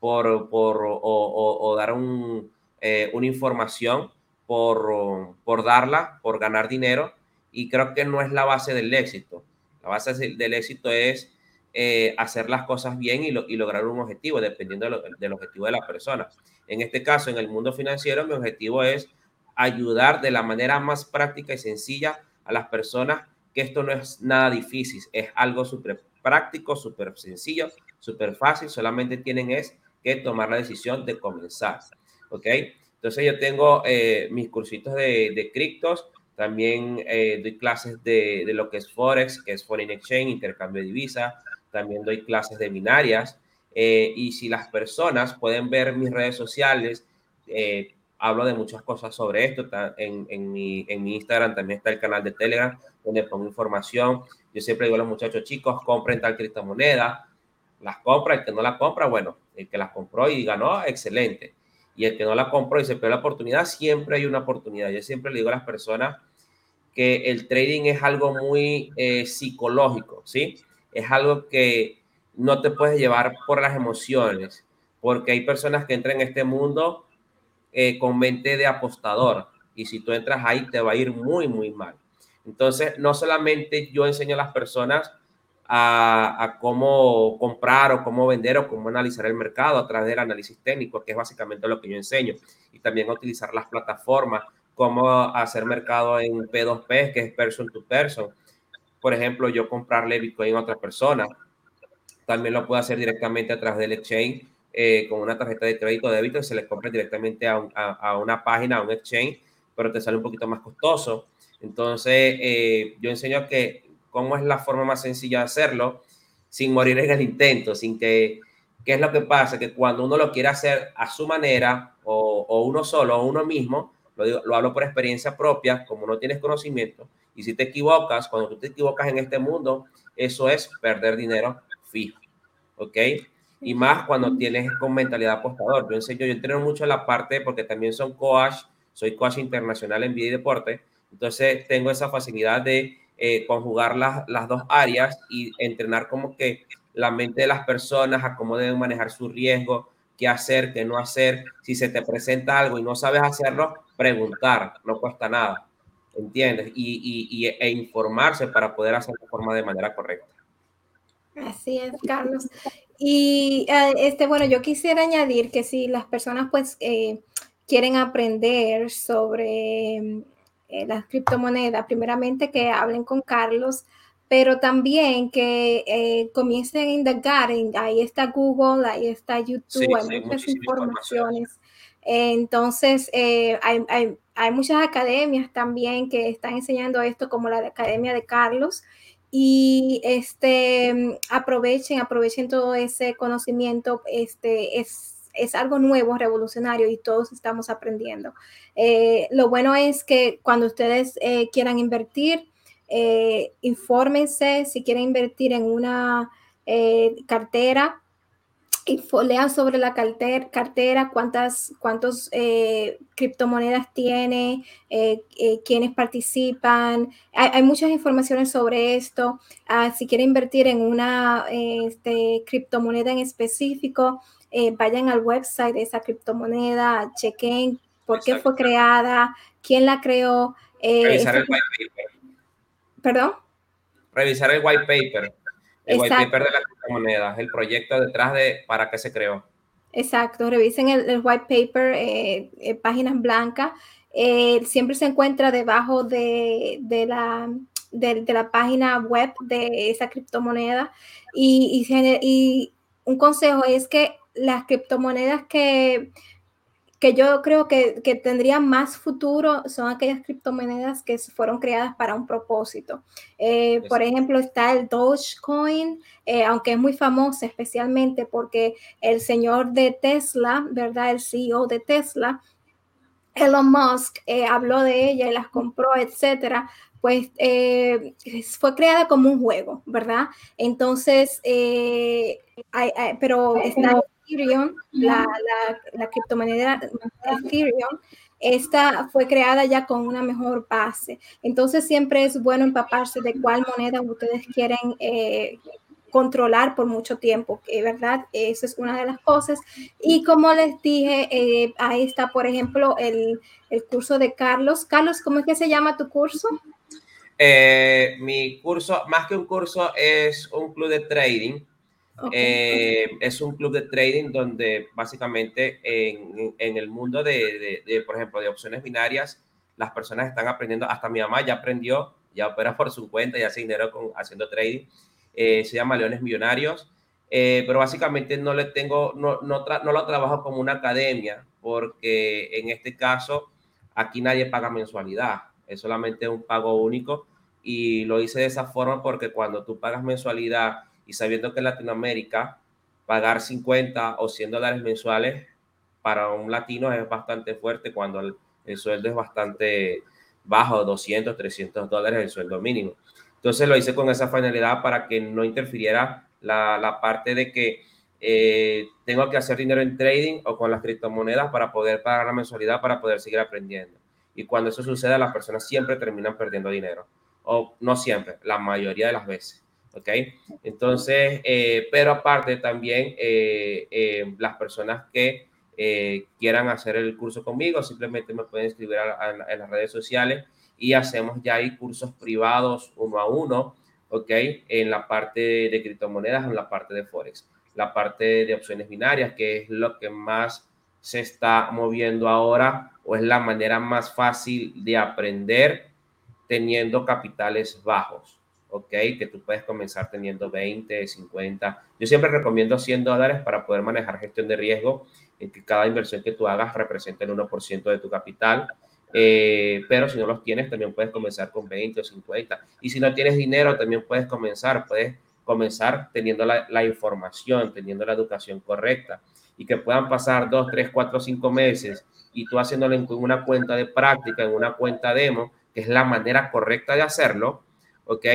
por, por o, dar un, eh, una información por, por darla, por ganar dinero y creo que no es la base del éxito. La base del éxito es eh, hacer las cosas bien y, lograr un objetivo, dependiendo del objetivo de la persona. En este caso, en el mundo financiero, mi objetivo es ayudar de la manera más práctica y sencilla a las personas, que esto no es nada difícil, es algo súper práctico, súper sencillo, súper fácil, solamente tienen es que tomar la decisión de comenzar. ¿Ok? Entonces yo tengo eh, mis cursitos de, de criptos, también eh, doy clases de, de, lo que es Forex, que es Foreign Exchange, intercambio de divisa. También doy clases de binarias. Eh, y si las personas pueden ver mis redes sociales, eh, hablo de muchas cosas sobre esto. En, en, mi, en mi Instagram también está el canal de Telegram, donde pongo información. Yo siempre digo a los muchachos, chicos, compren tal criptomoneda. Las compra, el que no la compra, bueno, el que las compró y ganó, excelente y el que no la compró y se perdió la oportunidad, siempre hay una oportunidad. Yo siempre le digo a las personas que el trading es algo muy eh, psicológico, ¿sí? Es algo que no te puedes llevar por las emociones, porque hay personas que entran en este mundo eh, con mente de apostador y si tú entras ahí te va a ir muy, muy mal. Entonces, no solamente yo enseño a las personas a, cómo comprar o cómo vender o cómo analizar el mercado a través del análisis técnico, que es básicamente lo que yo enseño, y también a utilizar las plataformas, cómo hacer mercado en P2P, que es person to person. Por ejemplo, yo comprarle Bitcoin a otra persona. También lo puedo hacer directamente a través del exchange eh, con una tarjeta de crédito o débito se le compra directamente a, a, una página, a un exchange, pero te sale un poquito más costoso. Entonces, eh, yo enseño que cómo es la forma más sencilla de hacerlo sin morir en el intento, sin que, ¿qué es lo que pasa? Que cuando uno lo quiere hacer a su manera o, uno solo o uno mismo, lo, lo hablo por experiencia propia, como no tienes conocimiento, y si te equivocas, cuando tú te equivocas en este mundo, eso es perder dinero fijo, ¿ok? Y más cuando tienes con mentalidad apostador. Yo enseño, yo entreno mucho en la parte, porque también son coach, soy coach internacional en vida y deporte, entonces tengo esa facilidad de eh, conjugar las, las dos áreas y entrenar como que la mente de las personas a cómo deben manejar su riesgo, qué hacer, qué no hacer. Si se te presenta algo y no sabes hacerlo, preguntar, no cuesta nada, ¿entiendes? Y, y, e informarse para poder hacer la forma de manera correcta. Así es, Carlos. Y eh, este, bueno, yo quisiera añadir que si las personas pues eh, quieren aprender sobre eh, las criptomonedas, primeramente que hablen con Carlos, pero también que eh, comiencen a indagar. ahí está Google, ahí está YouTube, hay muchas informaciones. entonces, eh, hay, hay, hay, muchas academias también que están enseñando esto, como la Academia de Carlos. Y este, aprovechen, aprovechen todo ese conocimiento. Este, es es algo nuevo, revolucionario y todos estamos aprendiendo. Eh, lo bueno es que cuando ustedes eh, quieran invertir, eh, infórmense si quieren invertir en una cartera, y lean sobre la cartera, cartera cuántas cuántos, criptomonedas tiene, quiénes participan. Hay, muchas informaciones sobre esto. Ah, si quieren invertir en una este, criptomoneda en específico, eh, vayan al website de esa criptomoneda, chequen por qué fue creada, quién la creó. Eh, Revisar el white paper. ¿Perdón? Revisar el white paper. El white paper de la criptomoneda, el proyecto detrás de para qué se creó. Exacto, revisen el, white paper, eh, páginas blancas. siempre se encuentra debajo de, la, de, la página web de esa criptomoneda. Y, y, un consejo es que las criptomonedas que, que yo creo que, que, tendrían más futuro son aquellas criptomonedas que fueron creadas para un propósito. Eh, por ejemplo, está el Dogecoin, eh, aunque es muy famoso especialmente porque el señor de Tesla, ¿verdad? El CEO de Tesla, Elon Musk, eh, habló de ella y las compró, etcétera pues fue creada como un juego, ¿verdad? Entonces, pero está Ethereum, la, la, criptomoneda Ethereum, esta fue creada ya con una mejor base. Entonces siempre es bueno empaparse de cuál moneda ustedes quieren eh, controlar por mucho tiempo, ¿verdad? Esa es una de las cosas. Y como les dije, eh, ahí está, por ejemplo, el, el, curso de Carlos. Carlos, ¿cómo es que se llama tu curso? Eh, mi curso, más que un curso, es un club de trading eh, es un club de trading donde básicamente en, en el mundo de, de, por ejemplo, de opciones binarias, las personas están aprendiendo, hasta mi mamá ya aprendió, ya opera por su cuenta y hace dinero con, haciendo trading. Eh, se llama Leones Millonarios, eh, pero básicamente no le tengo, no, no, no lo trabajo como una academia, porque en este caso aquí nadie paga mensualidad, es solamente un pago único y lo hice de esa forma porque cuando tú pagas mensualidad y sabiendo que en Latinoamérica pagar 50 o 100 dólares mensuales para un latino es bastante fuerte cuando el, sueldo es bastante bajo, 200, 300 dólares el sueldo mínimo. Entonces lo hice con esa finalidad para que no interfiriera la, la parte de que eh, tengo que hacer dinero en trading o con las criptomonedas para poder pagar la mensualidad, para poder seguir aprendiendo. Y cuando eso sucede, las personas siempre terminan perdiendo dinero. O no siempre, la mayoría de las veces. ¿ok? Entonces, eh, pero aparte también eh, las personas que quieran hacer el curso conmigo, simplemente me pueden escribir en las redes sociales y hacemos ya ahí cursos privados uno a uno, ¿ok? En la parte de criptomonedas, en la parte de Forex, la parte de opciones binarias, que es lo que más se está moviendo ahora o es la manera más fácil de aprender teniendo capitales bajos. ¿ok? Que tú puedes comenzar teniendo 20, 50. Yo siempre recomiendo 100 dólares para poder manejar gestión de riesgo, en que cada inversión que tú hagas represente el 1% de tu capital. Eh, pero si no los tienes, también puedes comenzar con 20 o 50. Y si no tienes dinero, también puedes comenzar, puedes comenzar teniendo la, la información, teniendo la educación correcta y que puedan pasar 2, 3, 4, 5 meses y tú haciéndolo en una cuenta de práctica, en una cuenta demo, que es la manera correcta de hacerlo, ¿ok?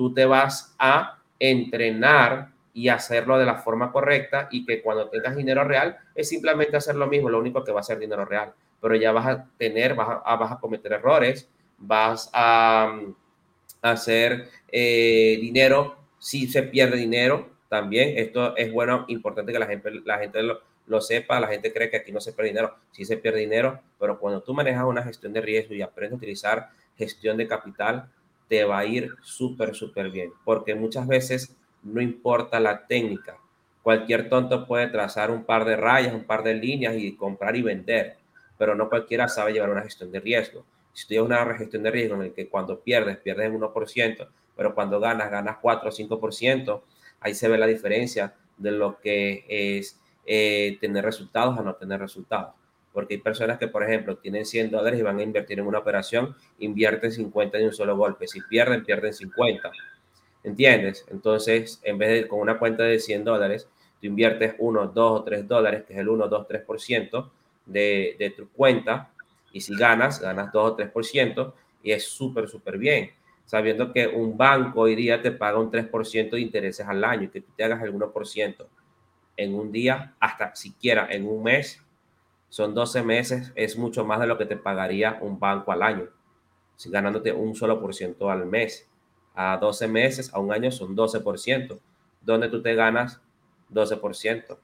tú te vas a entrenar y hacerlo de la forma correcta y que cuando tengas dinero real es simplemente hacer lo mismo, lo único que va a ser dinero real, pero ya vas a tener, vas a, vas a cometer errores, vas a, mm, hacer eh, dinero, si se pierde dinero también, esto es bueno, importante que la gente, la gente lo, lo sepa, la gente cree que aquí no se pierde dinero, sí se pierde dinero, pero cuando tú manejas una gestión de riesgo y aprendes a utilizar gestión de capital, te va a ir súper, súper bien, porque muchas veces no importa la técnica. Cualquier tonto puede trazar un par de rayas, un par de líneas y comprar y vender, pero no cualquiera sabe llevar una gestión de riesgo. Si tú tienes una gestión de riesgo en el que cuando pierdes, pierdes en 1%, pero cuando ganas, ganas 4 o 5%, ahí se ve la diferencia de lo que es eh, tener resultados a no tener resultados. Porque hay personas que, por ejemplo, tienen 100 dólares y van a invertir en una operación, invierten 50 de un solo golpe. Si pierden, pierden 50. ¿Entiendes? Entonces, en vez de con una cuenta de 100 dólares, tú inviertes 1, 2 o 3 dólares, que es el 1, 2, 3% de, tu cuenta. Y si ganas, ganas 2 o 3% y es súper, súper bien. Sabiendo que un banco hoy día te paga un 3% de intereses al año y que tú te hagas el 1% en un día, hasta siquiera en un mes, son 12 meses, es mucho más de lo que te pagaría un banco al año, si ganándote un solo por ciento al mes. A 12 meses, a un año son 12%, donde tú te ganas 12%.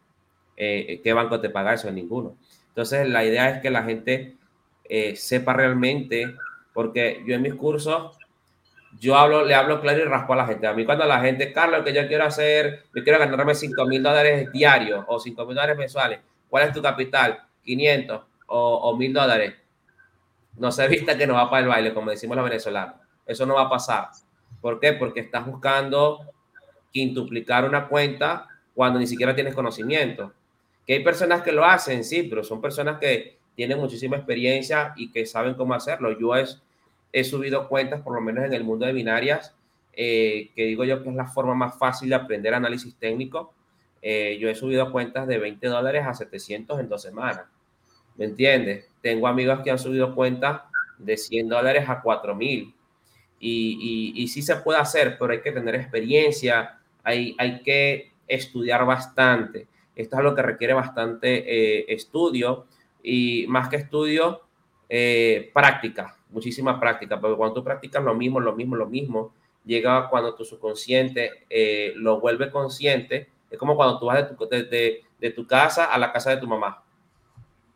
Eh, ¿Qué banco te paga eso? Ninguno. Entonces, la idea es que la gente eh, sepa realmente, porque yo en mis cursos, yo hablo, le hablo claro y raspo a la gente. A mí cuando la gente, Carlos, que yo quiero hacer, yo quiero ganarme 5 mil dólares diarios o 5 mil dólares mensuales, ¿cuál es tu capital? 500 o, 1000 dólares, no se vista que no va para el baile, como decimos los venezolanos. Eso no va a pasar. ¿Por qué? Porque estás buscando quintuplicar una cuenta cuando ni siquiera tienes conocimiento. Que hay personas que lo hacen, sí, pero son personas que tienen muchísima experiencia y que saben cómo hacerlo. Yo es, he subido cuentas, por lo menos en el mundo de binarias, eh, que digo yo que es la forma más fácil de aprender análisis técnico. Eh, yo he subido cuentas de 20 dólares a 700 en dos semanas. ¿Me entiendes? Tengo amigos que han subido cuentas de 100 dólares a 4 mil. Y, y, sí se puede hacer, pero hay que tener experiencia, hay, hay que estudiar bastante. Esto es lo que requiere bastante eh, estudio y más que estudio, eh, práctica, muchísima práctica, porque cuando tú practicas lo mismo, lo mismo, lo mismo, llega cuando tu subconsciente eh, lo vuelve consciente. Es como cuando tú vas de tu, de, de tu casa a la casa de tu mamá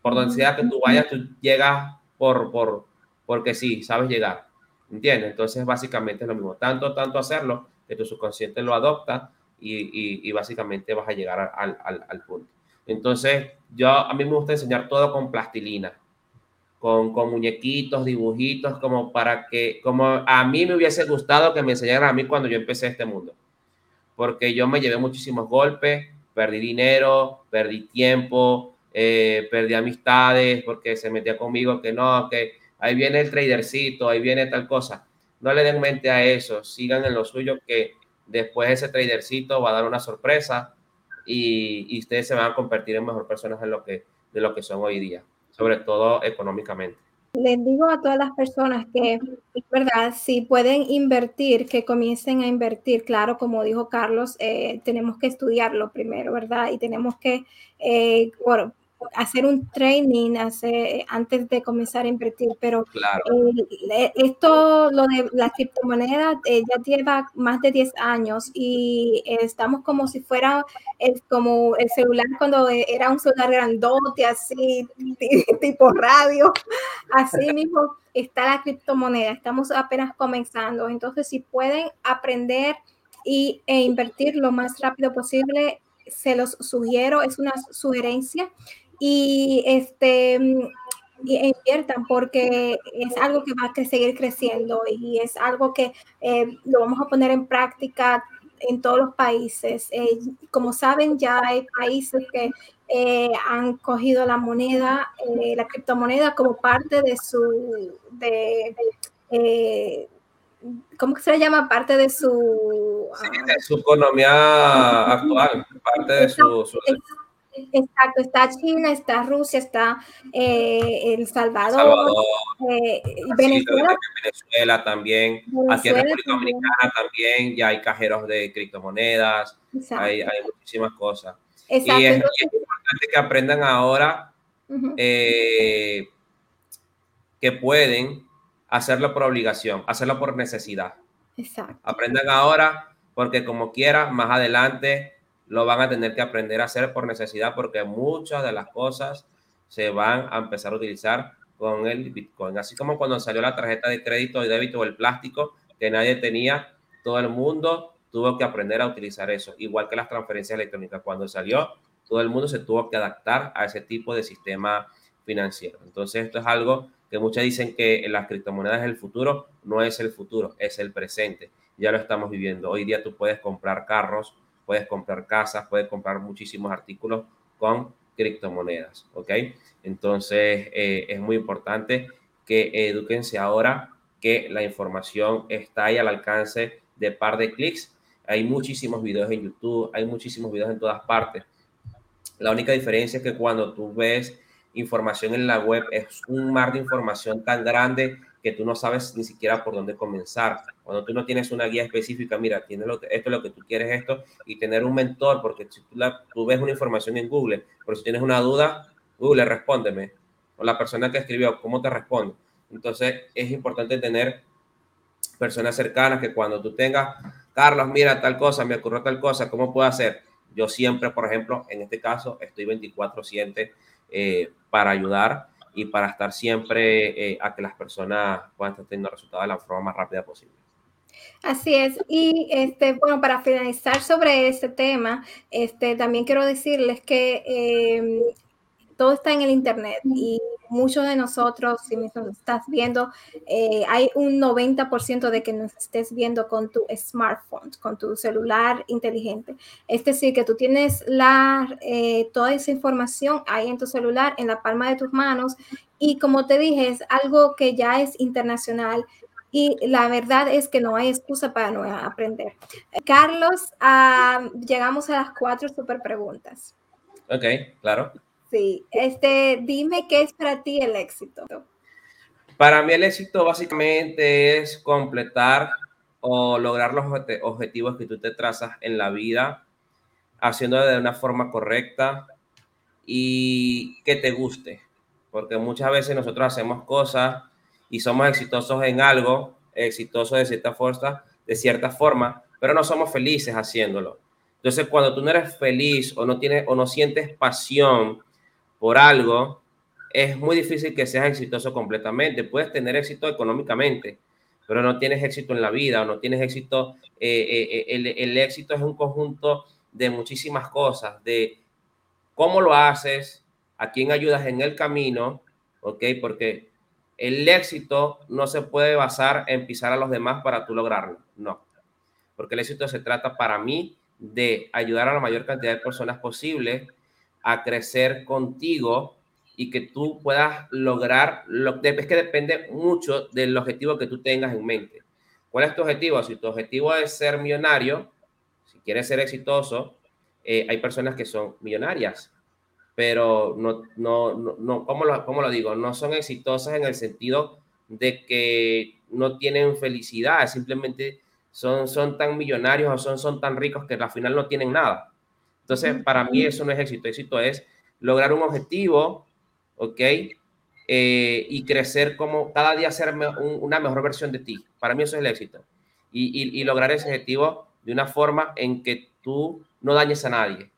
por donde sea que tú vayas, tú llegas por, por, porque sí, sabes llegar. ¿Entiendes? Entonces, básicamente es lo mismo. Tanto, tanto hacerlo que tu subconsciente lo adopta y, y, básicamente vas a llegar al, al, al, punto. Entonces, yo a mí me gusta enseñar todo con plastilina, con, con, muñequitos, dibujitos, como para que, como a mí me hubiese gustado que me enseñaran a mí cuando yo empecé este mundo. Porque yo me llevé muchísimos golpes, perdí dinero, perdí tiempo, eh, perdí amistades porque se metía conmigo que no, que ahí viene el tradercito, ahí viene tal cosa. No le den mente a eso, sigan en lo suyo que después ese tradercito va a dar una sorpresa y, ustedes se van a convertir en mejor personas en lo que, de lo que son hoy día, sobre todo económicamente. Les digo a todas las personas que, es verdad, si pueden invertir, que comiencen a invertir. Claro, como dijo Carlos, eh, tenemos que estudiarlo primero, ¿verdad? Y tenemos que, eh, hacer un training hace, antes de comenzar a invertir, pero eh, esto, lo de la criptomoneda, eh, ya lleva más de 10 años y estamos como si fuera el, como el celular cuando era un celular grandote, así, tipo radio, así mismo está la criptomoneda, estamos apenas comenzando, entonces si pueden aprender y, e invertir lo más rápido posible, se los sugiero, es una sugerencia y este y inviertan porque es algo que va a seguir creciendo y es algo que eh, lo vamos a poner en práctica en todos los países. Eh, como saben, ya hay países que eh, han cogido la moneda, la criptomoneda como parte de su, de, ¿cómo se le llama? Parte de su... de su economía actual, parte de su Exacto, está China, está Rusia, está eh, El Salvador, eh, Venezuela. Venezuela también, aquí en República Dominicana también, ya hay cajeros de criptomonedas, hay, hay, muchísimas cosas. Exacto. Y es, importante que aprendan ahora eh, que pueden hacerlo por obligación, hacerlo por necesidad. Exacto. Aprendan ahora porque como quiera, más adelante lo van a tener que aprender a hacer por necesidad porque muchas de las cosas se van a empezar a utilizar con el Bitcoin. Así como cuando salió la tarjeta de crédito y débito o el plástico que nadie tenía, todo el mundo tuvo que aprender a utilizar eso, igual que las transferencias electrónicas. Cuando salió, todo el mundo se tuvo que adaptar a ese tipo de sistema financiero. Entonces, esto es algo que muchas dicen que las criptomonedas es el futuro, no es el futuro, es el presente. Ya lo estamos viviendo. Hoy día tú puedes comprar carros, puedes comprar casas, puedes comprar muchísimos artículos con criptomonedas, ¿ok? Entonces eh, es muy importante que eduquense ahora que la información está ahí al alcance de par de clics. Hay muchísimos videos en YouTube, hay muchísimos videos en todas partes. La única diferencia es que cuando tú ves información en la web es un mar de información tan grande que tú no sabes ni siquiera por dónde comenzar. Cuando tú no tienes una guía específica, mira, tienes lo, esto es lo que tú quieres, esto, y tener un mentor, porque si tú, tú ves una información en Google, pero si tienes una duda, Google, respóndeme. O la persona que escribió, ¿cómo te responde? Entonces, es importante tener personas cercanas que cuando tú tengas, Carlos, mira tal cosa, me ocurrió tal cosa, ¿cómo puedo hacer? Yo siempre, por ejemplo, en este caso, estoy 24/7 eh, para ayudar y para estar siempre eh, a que las personas puedan estar teniendo resultados de la forma más rápida posible. Así es. Y este, bueno, para finalizar sobre este tema, este, también quiero decirles que em, todo está en el Internet y muchos de nosotros, si nos estás viendo, eh, hay un 90% de que nos estés viendo con tu smartphone, con tu celular inteligente. Es decir, que tú tienes la, eh, toda esa información ahí en tu celular, en la palma de tus manos. Y como te dije, es algo que ya es internacional. Y la verdad es que no hay excusa para no aprender. Carlos, ah, llegamos a las cuatro super preguntas. Ok, claro. Sí, este, dime qué es para ti el éxito. Para mí el éxito básicamente es completar o lograr los objetivos que tú te trazas en la vida, haciendo de una forma correcta y que te guste. Porque muchas veces nosotros hacemos cosas y somos exitosos en algo, exitosos de cierta forma, de cierta forma, pero no somos felices haciéndolo. Entonces, cuando tú no eres feliz o no tienes o no sientes pasión por algo, es muy difícil que seas exitoso completamente. Puedes tener éxito económicamente, pero no tienes éxito en la vida o no tienes éxito. Eh, eh, eh, el, éxito es un conjunto de muchísimas cosas, de cómo lo haces, a quién ayudas en el camino, ¿ok? Porque el éxito no se puede basar en pisar a los demás para tú lograrlo, no. Porque el éxito se trata para mí de ayudar a la mayor cantidad de personas posible a crecer contigo y que tú puedas lograr, lo, es que depende mucho del objetivo que tú tengas en mente. ¿Cuál es tu objetivo? Si tu objetivo es ser millonario, si quieres ser exitoso, eh, hay personas que son millonarias, pero no, no, no, no ¿cómo, lo, ¿cómo lo digo? No son exitosas en el sentido de que no tienen felicidad, simplemente son, son tan millonarios o son, son tan ricos que al final no tienen nada. Entonces, para mí eso no es éxito. Éxito es lograr un objetivo, ¿ok? Eh, y crecer como cada día ser una mejor versión de ti. Para mí eso es el éxito. Y, lograr ese objetivo de una forma en que tú no dañes a nadie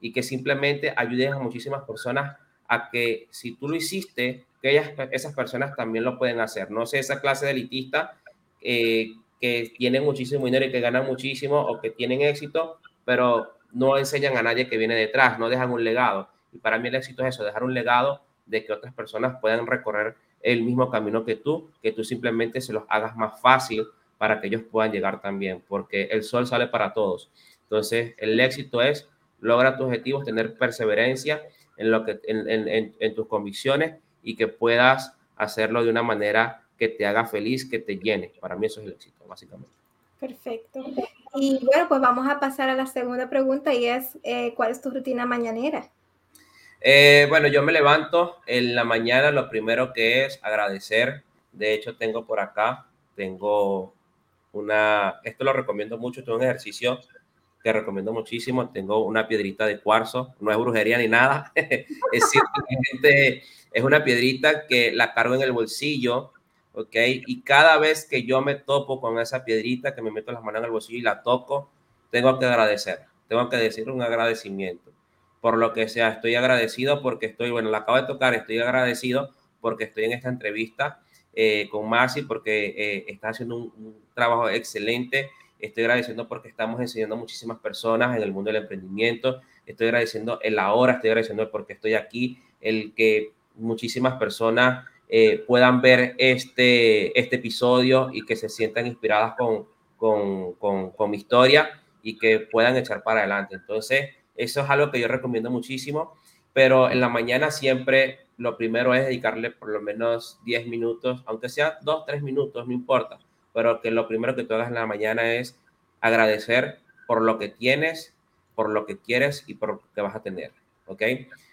y que simplemente ayudes a muchísimas personas a que si tú lo hiciste, que ellas, esas personas también lo pueden hacer. No sé, esa clase de elitista eh, que tienen muchísimo dinero y que ganan muchísimo o que tienen éxito, pero no enseñan a nadie que viene detrás, no dejan un legado. Y para mí el éxito es eso, dejar un legado de que otras personas puedan recorrer el mismo camino que tú, que tú simplemente se los hagas más fácil para que ellos puedan llegar también, porque el sol sale para todos. Entonces, el éxito es logra tus objetivos, tener perseverancia en, lo que, en, en tus convicciones y que puedas hacerlo de una manera que te haga feliz, que te llene. Para mí eso es el éxito, básicamente. Perfecto. Y bueno, pues vamos a pasar a la segunda pregunta y es, eh, ¿cuál es tu rutina mañanera? Eh, bueno, yo me levanto en la mañana, lo primero que es agradecer. De hecho, tengo por acá, tengo una, esto lo recomiendo mucho, es un ejercicio que recomiendo muchísimo. Tengo una piedrita de cuarzo, no es brujería ni nada, es simplemente es una piedrita que la cargo en el bolsillo ¿ok? Y cada vez que yo me topo con esa piedrita, que me meto las manos en el bolsillo y la toco, tengo que agradecer, tengo que decir un agradecimiento. Por lo que sea, estoy agradecido porque estoy, bueno, la acabo de tocar, estoy agradecido porque estoy en esta entrevista eh, con Marcy, porque eh, está haciendo un, trabajo excelente. Estoy agradeciendo porque estamos enseñando a muchísimas personas en el mundo del emprendimiento. Estoy agradeciendo el ahora, estoy agradeciendo el estoy aquí, el que muchísimas personas eh, puedan ver este, este episodio y que se sientan inspiradas con, con, con, con mi historia y que puedan echar para adelante. Entonces, eso es algo que yo recomiendo muchísimo, pero en la mañana siempre lo primero es dedicarle por lo menos 10 minutos, aunque sea 2, 3 minutos, no importa, pero que lo primero que tú hagas en la mañana es agradecer por lo que tienes, por lo que quieres y por lo que vas a tener, ¿ok?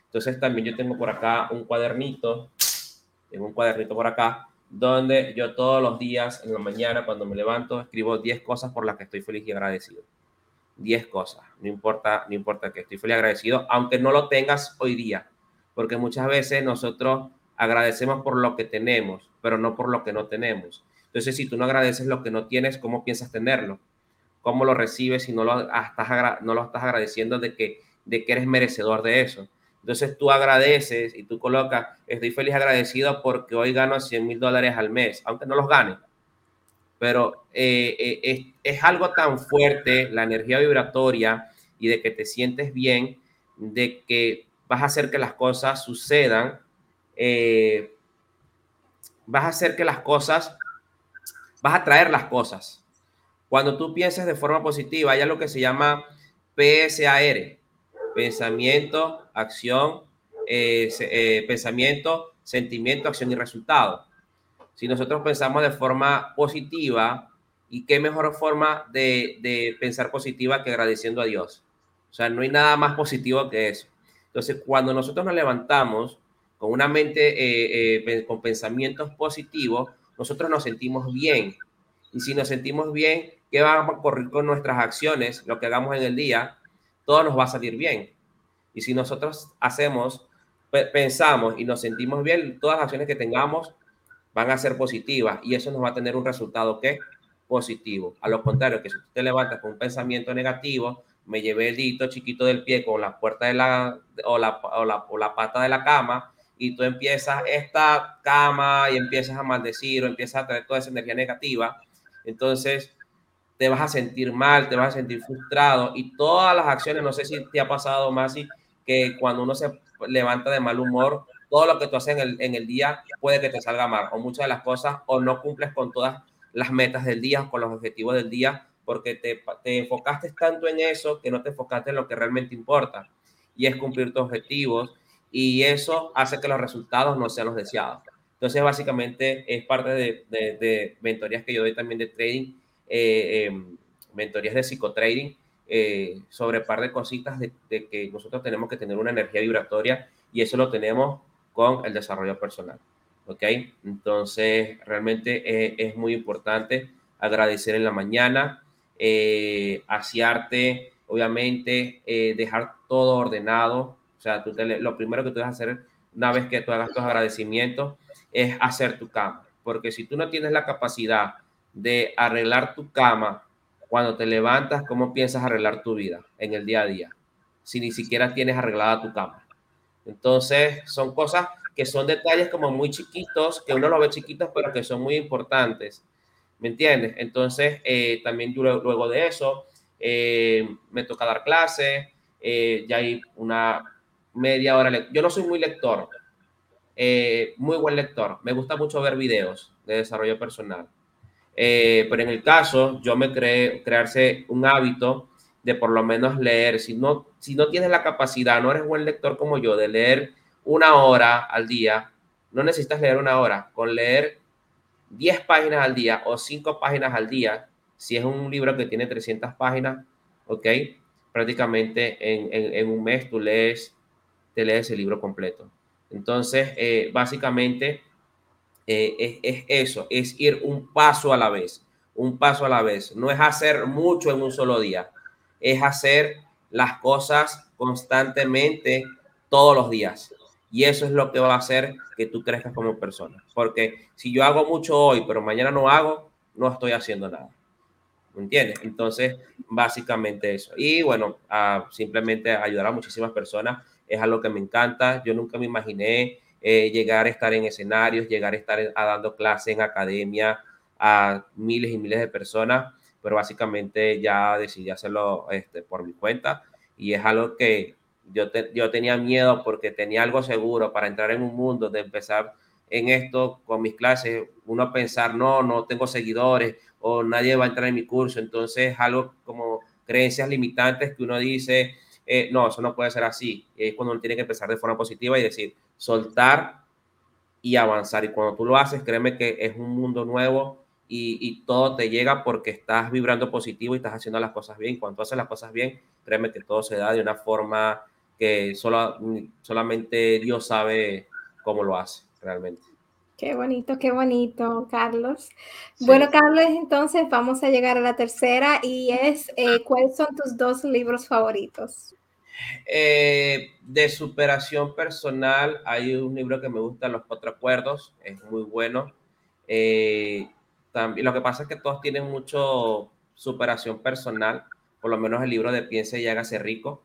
Entonces también yo tengo por acá un cuadernito, tengo un cuadernito por acá, donde yo todos los días en la mañana cuando me levanto escribo 10 cosas por las que estoy feliz y agradecido. 10 cosas, no importa, no importa que estoy feliz y agradecido, aunque no lo tengas hoy día, porque muchas veces nosotros agradecemos por lo que tenemos, pero no por lo que no tenemos. Entonces, si tú no agradeces lo que no tienes, ¿cómo piensas tenerlo? ¿Cómo lo recibes si no lo estás, no lo estás agradeciendo de que, de que eres merecedor de eso? Entonces tú agradeces y tú colocas, estoy feliz agradecido porque hoy gano 100 mil dólares al mes, aunque no los gane. Pero eh, eh, es, es, algo tan fuerte, la energía vibratoria y de que te sientes bien, de que vas a hacer que las cosas sucedan, eh, vas a hacer que las cosas vas a traer las cosas. Cuando tú pienses de forma positiva, hay algo que se llama PSAR, pensamiento, acción, eh, eh, pensamiento, sentimiento, acción y resultado. Si nosotros pensamos de forma positiva, ¿y qué mejor forma de, pensar positiva que agradeciendo a Dios? O sea, no hay nada más positivo que eso. Entonces, cuando nosotros nos levantamos con una mente, eh, con pensamientos positivos, nosotros nos sentimos bien. Y si nos sentimos bien, ¿qué va a ocurrir con nuestras acciones? Lo que hagamos en el día, todo nos va a salir bien. Y si nosotros hacemos, pensamos y nos sentimos bien, todas las acciones que tengamos van a ser positivas y eso nos va a tener un resultado que positivo. A lo contrario, que si tú te levantas con un pensamiento negativo, me llevé el dito chiquito del pie con la puerta de la o la, o la, o la pata de la cama, y tú empiezas esta cama y empiezas a maldecir o empiezas a tener toda esa energía negativa, entonces te vas a sentir mal, te vas a sentir frustrado y todas las acciones, no sé si te ha pasado, más que cuando uno se levanta de mal humor, todo lo que tú haces en el, en el día puede que te salga mal o muchas de las cosas o no cumples con todas las metas del día, con los objetivos del día, porque te, te enfocaste tanto en eso que no te enfocaste en lo que realmente importa y es cumplir tus objetivos y eso hace que los resultados no sean los deseados. Entonces, básicamente es parte de, de, mentorías que yo doy también de trading, eh, em, mentorías de psicotrading, eh, sobre par de cositas de, que nosotros tenemos que tener una energía vibratoria y eso lo tenemos con el desarrollo personal. ¿Ok? Entonces, realmente eh, es muy importante agradecer en la mañana, eh, asearte, obviamente, dejar todo ordenado, sea, tú lo primero que tú a hacer una vez que tú hagas tus agradecimientos es hacer tu cama. Porque si tú no tienes la capacidad de arreglar tu cama cuando te levantas, ¿cómo piensas arreglar tu vida en el día a día? Si ni siquiera tienes arreglada tu cama. Entonces, son cosas que son detalles como muy chiquitos, que uno lo ve chiquitos, pero que son muy importantes. ¿Me entiendes? Entonces, eh, también luego de eso, eh, me toca dar clase, eh, ya hay una media hora. Yo no soy muy lector, eh, muy buen lector. Me gusta mucho ver videos de desarrollo personal. Eh, pero en el caso, yo me creé crearse un hábito de por lo menos leer. Si no, si no tienes la capacidad, no eres buen lector como yo, de leer una hora al día, no necesitas leer una hora. Con leer 10 páginas al día o 5 páginas al día, si es un libro que tiene 300 páginas, ¿ok? Prácticamente en, en un mes tú lees te lees el libro completo. Entonces, eh, básicamente eh, es, eso, es ir un paso a la vez, un paso a la vez. No es hacer mucho en un solo día, es hacer las cosas constantemente todos los días. Y eso es lo que va a hacer que tú crezcas como persona. Porque si yo hago mucho hoy, pero mañana no hago, no estoy haciendo nada. ¿Me entiendes? Entonces, básicamente eso. Y bueno, simplemente ayudar a muchísimas personas es algo que me encanta. Yo nunca me imaginé eh, llegar a estar en escenarios, llegar a estar a dando clases en academia a miles y miles de personas, pero básicamente ya decidí hacerlo este, por mi cuenta. Y es algo que yo, yo tenía miedo porque tenía algo seguro para entrar en un mundo de empezar en esto con mis clases, uno pensar, no, no tengo seguidores o nadie va a entrar en mi curso, entonces algo como creencias limitantes que uno dice, eh, no, eso no puede ser así. Es cuando uno tiene que empezar de forma positiva y decir, soltar y avanzar. Y cuando tú lo haces, créeme que es un mundo nuevo y, y, todo te llega porque estás vibrando positivo y estás haciendo las cosas bien. Cuando haces las cosas bien, créeme que todo se da de una forma que solo, solamente Dios sabe cómo lo hace realmente. Qué bonito, qué bonito, Carlos. Bueno, Carlos, entonces vamos a llegar a la tercera y es, eh, ¿cuáles son tus dos libros favoritos? Eh, de superación personal, hay un libro que me gusta, Los Cuatro Acuerdos, es muy bueno. Eh, también, lo que pasa es que todos tienen mucho superación personal, por lo menos el libro de Piense y hágase rico,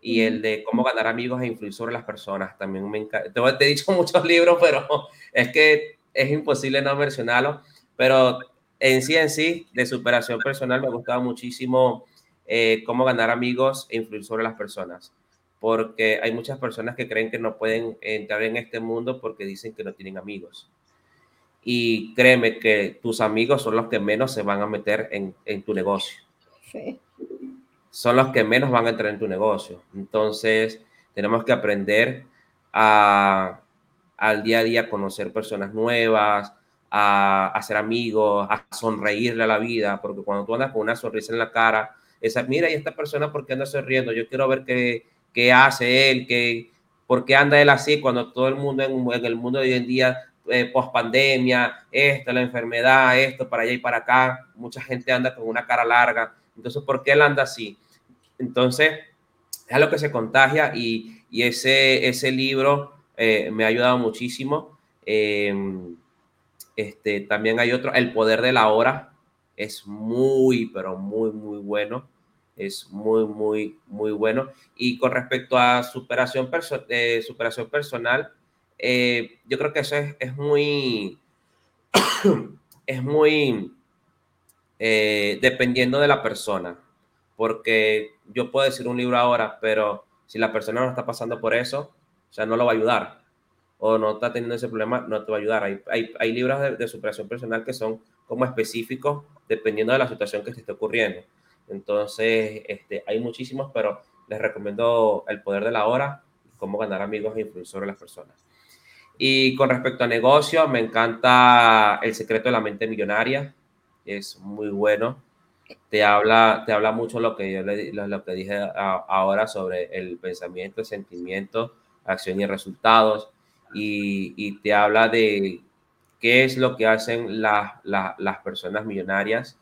y el de cómo ganar amigos e influir sobre las personas. También me encanta. Te, he dicho muchos libros, pero es que es imposible no mencionarlo. Pero en sí, en sí, de superación personal, me ha gustado muchísimo eh, cómo ganar amigos e influir sobre las personas. Porque hay muchas personas que creen que no pueden entrar en este mundo porque dicen que no tienen amigos. Y créeme que tus amigos son los que menos se van a meter en, en tu negocio. Sí son los que menos van a entrar en tu negocio. Entonces, tenemos que aprender a, al día a día conocer personas nuevas, a hacer amigos, a sonreírle a la vida, porque cuando tú andas con una sonrisa en la cara, esa, mira, y esta persona, ¿por qué anda sonriendo? Yo quiero ver qué, qué hace él, qué, por qué anda él así cuando todo el mundo en, el mundo de hoy en día, eh, post pandemia, esto, la enfermedad, esto, para allá y para acá, mucha gente anda con una cara larga. Entonces, ¿por qué él anda así? Entonces, es algo que se contagia y, ese, ese libro eh, me ha ayudado muchísimo. Em, este, también hay otro, El Poder de la Hora, es muy, pero muy, muy bueno. Es muy, muy, muy bueno. Y con respecto a superación, eh, superación personal, eh, yo creo que eso es, muy, es muy dependiendo de la persona porque yo puedo decir un libro ahora, pero si la persona no está pasando por eso, o sea, no lo va a ayudar o no está teniendo ese problema, no te va a ayudar. Hay, hay, hay libros de, superación personal que son como específicos dependiendo de la situación que te esté ocurriendo. Entonces, este, hay muchísimos, pero les recomiendo El Poder de la Hora, cómo ganar amigos e influir sobre las personas. Y con respecto a negocios, me encanta El Secreto de la Mente Millonaria, es muy bueno te habla, te habla mucho lo que yo le, lo, que dije ahora sobre el pensamiento, el sentimiento, acción y resultados, y, y te habla de qué es lo que hacen las personas millonarias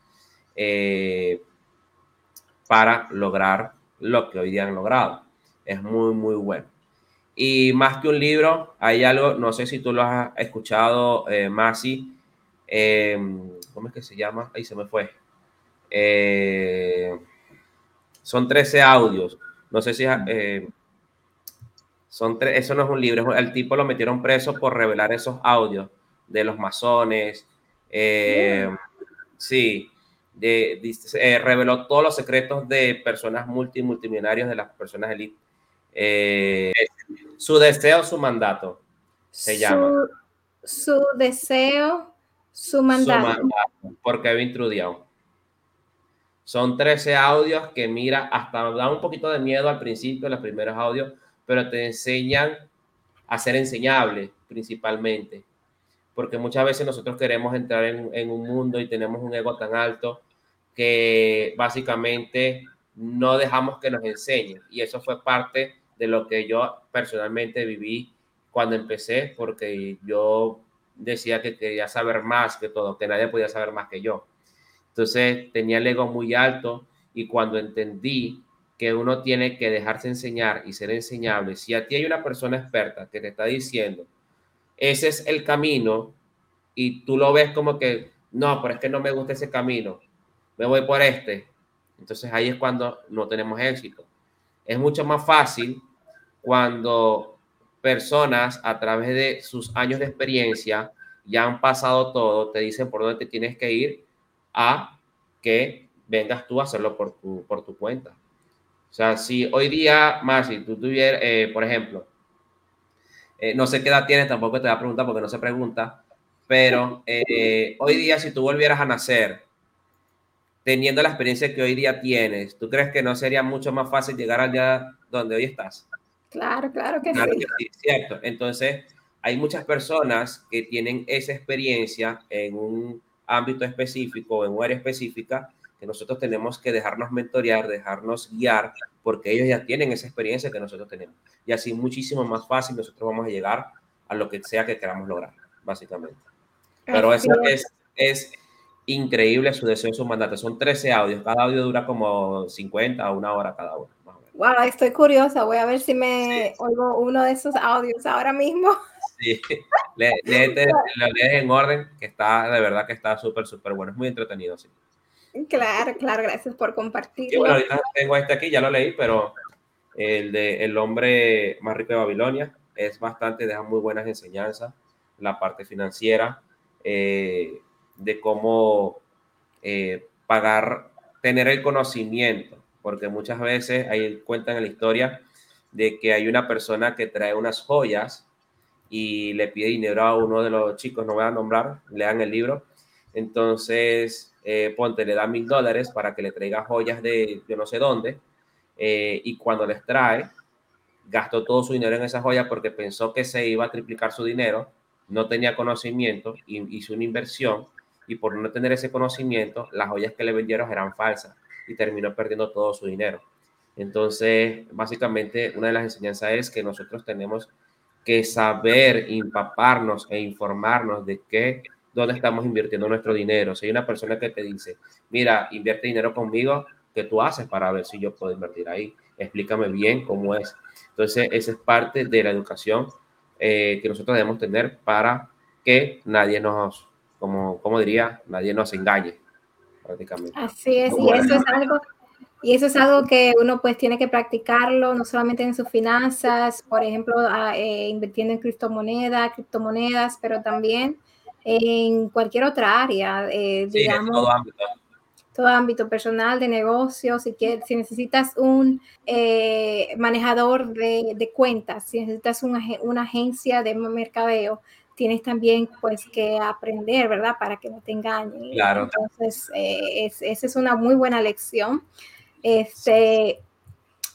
eh, para lograr lo que hoy día han logrado. Es muy, muy bueno. Y más que un libro, hay algo, no sé si tú lo has escuchado, eh, Masi, eh, ¿cómo es que se llama? Ahí se me fue. Eh, son 13 audios. No sé si eh, son tres, eso no es un libro, el tipo lo metieron preso por revelar esos audios de los masones. Eh, sí, de, reveló todos los secretos de personas multi multimillonarios de las personas elite. su deseo, su mandato, se llama. Su deseo, su mandato. Su mandato por Kevin Trudeau. Son 13 audios que mira, hasta da un poquito de miedo al principio, los primeros audios, pero te enseñan a ser enseñable principalmente. Porque muchas veces nosotros queremos entrar en, un mundo y tenemos un ego tan alto que básicamente no dejamos que nos enseñen. Y eso fue parte de lo que yo personalmente viví cuando empecé, porque yo decía que quería saber más que todo, que nadie podía saber más que yo. Entonces tenía el ego muy alto y cuando entendí que uno tiene que dejarse enseñar y ser enseñable, si a ti hay una persona experta que te está diciendo, ese es el camino y tú lo ves como que, no, pero es que no me gusta ese camino, me voy por este. Entonces ahí es cuando no tenemos éxito. Es mucho más fácil cuando personas a través de sus años de experiencia ya han pasado todo, te dicen por dónde tienes que ir a que vengas tú a hacerlo por tu, por tu cuenta. O sea, si hoy día, si tú tuvieras, eh, por ejemplo, Eh, no sé qué edad tienes, tampoco te voy a preguntar porque no se pregunta, pero eh, hoy día si tú volvieras a nacer, teniendo la experiencia que hoy día tienes, ¿tú crees que no sería mucho más fácil llegar allá donde hoy estás? Claro, claro que claro sí. Que sí. Cierto. Entonces, hay muchas personas que tienen esa experiencia en un ámbito específico, en un área específica, que nosotros tenemos que dejarnos mentorear, dejarnos guiar, porque ellos ya tienen esa experiencia que nosotros tenemos. Y así muchísimo más fácil nosotros vamos a llegar a lo que sea que queramos lograr, básicamente. Pero eso es, es increíble su deseo, su mandato. Son 13 audios, cada audio dura como 50 o una hora cada uno. Wow, estoy curiosa, voy a ver si me oigo uno de esos audios ahora mismo. Sí, le, lo lees en orden, que está, de verdad que está súper, súper bueno, es muy entretenido, sí. Claro, claro, gracias por compartir. bueno, ahorita tengo este aquí, ya lo leí, pero el de El hombre más rico de Babilonia es bastante, deja muy buenas enseñanzas, la parte financiera, eh, de cómo eh, pagar, tener el conocimiento, porque muchas veces ahí cuentan en la historia de que hay una persona que trae unas joyas y le pide dinero a uno de los chicos, no voy a nombrar, lean el libro, entonces eh, ponte, le da mil dólares para que le traiga joyas de yo no sé dónde, eh, y cuando les trae, gastó todo su dinero en esa joya porque pensó que se iba a triplicar su dinero, no tenía conocimiento, hizo una inversión, y por no tener ese conocimiento, las joyas que le vendieron eran falsas, y terminó perdiendo todo su dinero. Entonces, básicamente, una de las enseñanzas es que nosotros tenemos que saber empaparnos e informarnos de qué dónde estamos invirtiendo nuestro dinero. Si hay una persona que te dice, mira, invierte dinero conmigo, ¿qué tú haces para ver si yo puedo invertir ahí? Explícame bien cómo es. Entonces, esa es parte de la educación eh, que nosotros debemos tener para que nadie nos, como, como diría, nadie nos engañe, prácticamente. Así es, y eso es algo y eso es algo que uno pues tiene que practicarlo, no solamente en sus finanzas, por ejemplo, eh, invirtiendo en criptomonedas, criptomonedas, pero también en cualquier otra área, eh, digamos. todo ámbito. Todo ámbito personal, de negocio, si, quieres, si necesitas un eh, manejador de, cuentas, si necesitas una, una agencia de mercadeo, tienes también pues que aprender, ¿verdad? Para que no te engañen. Claro. Entonces, eh, esa es una muy buena lección. Este,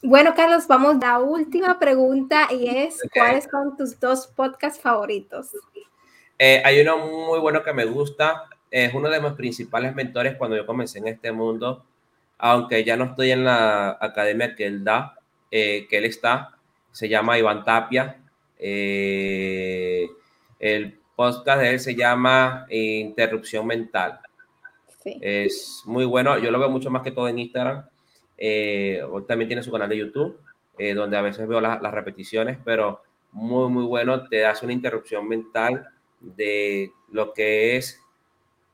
bueno, Carlos, vamos a la última pregunta y es, ¿cuáles son tus dos podcasts favoritos? Eh, hay uno muy bueno que me gusta, es uno de mis principales mentores cuando yo comencé en este mundo, aunque ya no estoy en la academia que él da, eh, que él está, se llama Iván Tapia. Eh, el podcast de él se llama Interrupción Mental. Es muy bueno, yo lo veo mucho más que todo en Instagram. También tiene su canal de YouTube, donde a veces veo las repeticiones, pero muy, muy bueno, te das una interrupción mental de lo que es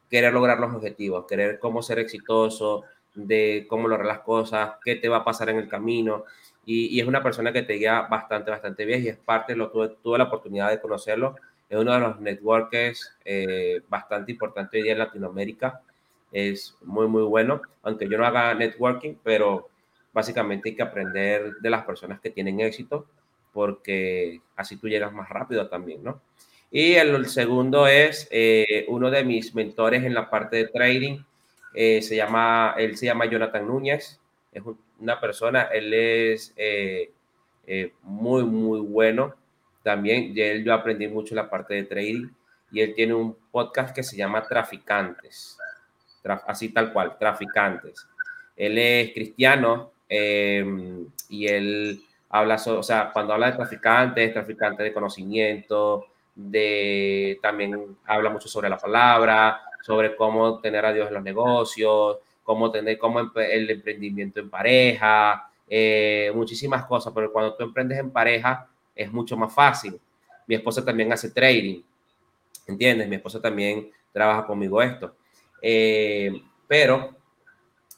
querer lograr los objetivos, querer cómo ser exitoso, de cómo lograr las cosas, qué te va a pasar en el camino. Y, es una persona que te guía bastante, bastante bien y es parte, lo tuve, tuve la oportunidad de conocerlo, es uno de los networkers eh, bastante importante hoy día en Latinoamérica. Es muy, muy bueno, aunque yo no haga networking, pero básicamente hay que aprender de las personas que tienen éxito porque así tú llegas más rápido también, ¿no? Y el, segundo es eh, uno de mis mentores en la parte de trading. Eh, se llama, él se llama Jonathan Núñez. Es una persona, él es eh, muy, muy bueno. También de él yo aprendí mucho la parte de trading. Y él tiene un podcast que se llama Traficantes. Así tal cual, Traficantes. Él es cristiano y él habla, o sea, cuando habla de traficantes, traficantes de conocimiento, de también habla mucho sobre la palabra, sobre cómo tener a Dios en los negocios, cómo tener cómo el emprendimiento en pareja, eh, muchísimas cosas, pero cuando tú emprendes en pareja es mucho más fácil. Mi esposa también hace trading, ¿entiendes? Mi esposa también trabaja conmigo esto. Eh, pero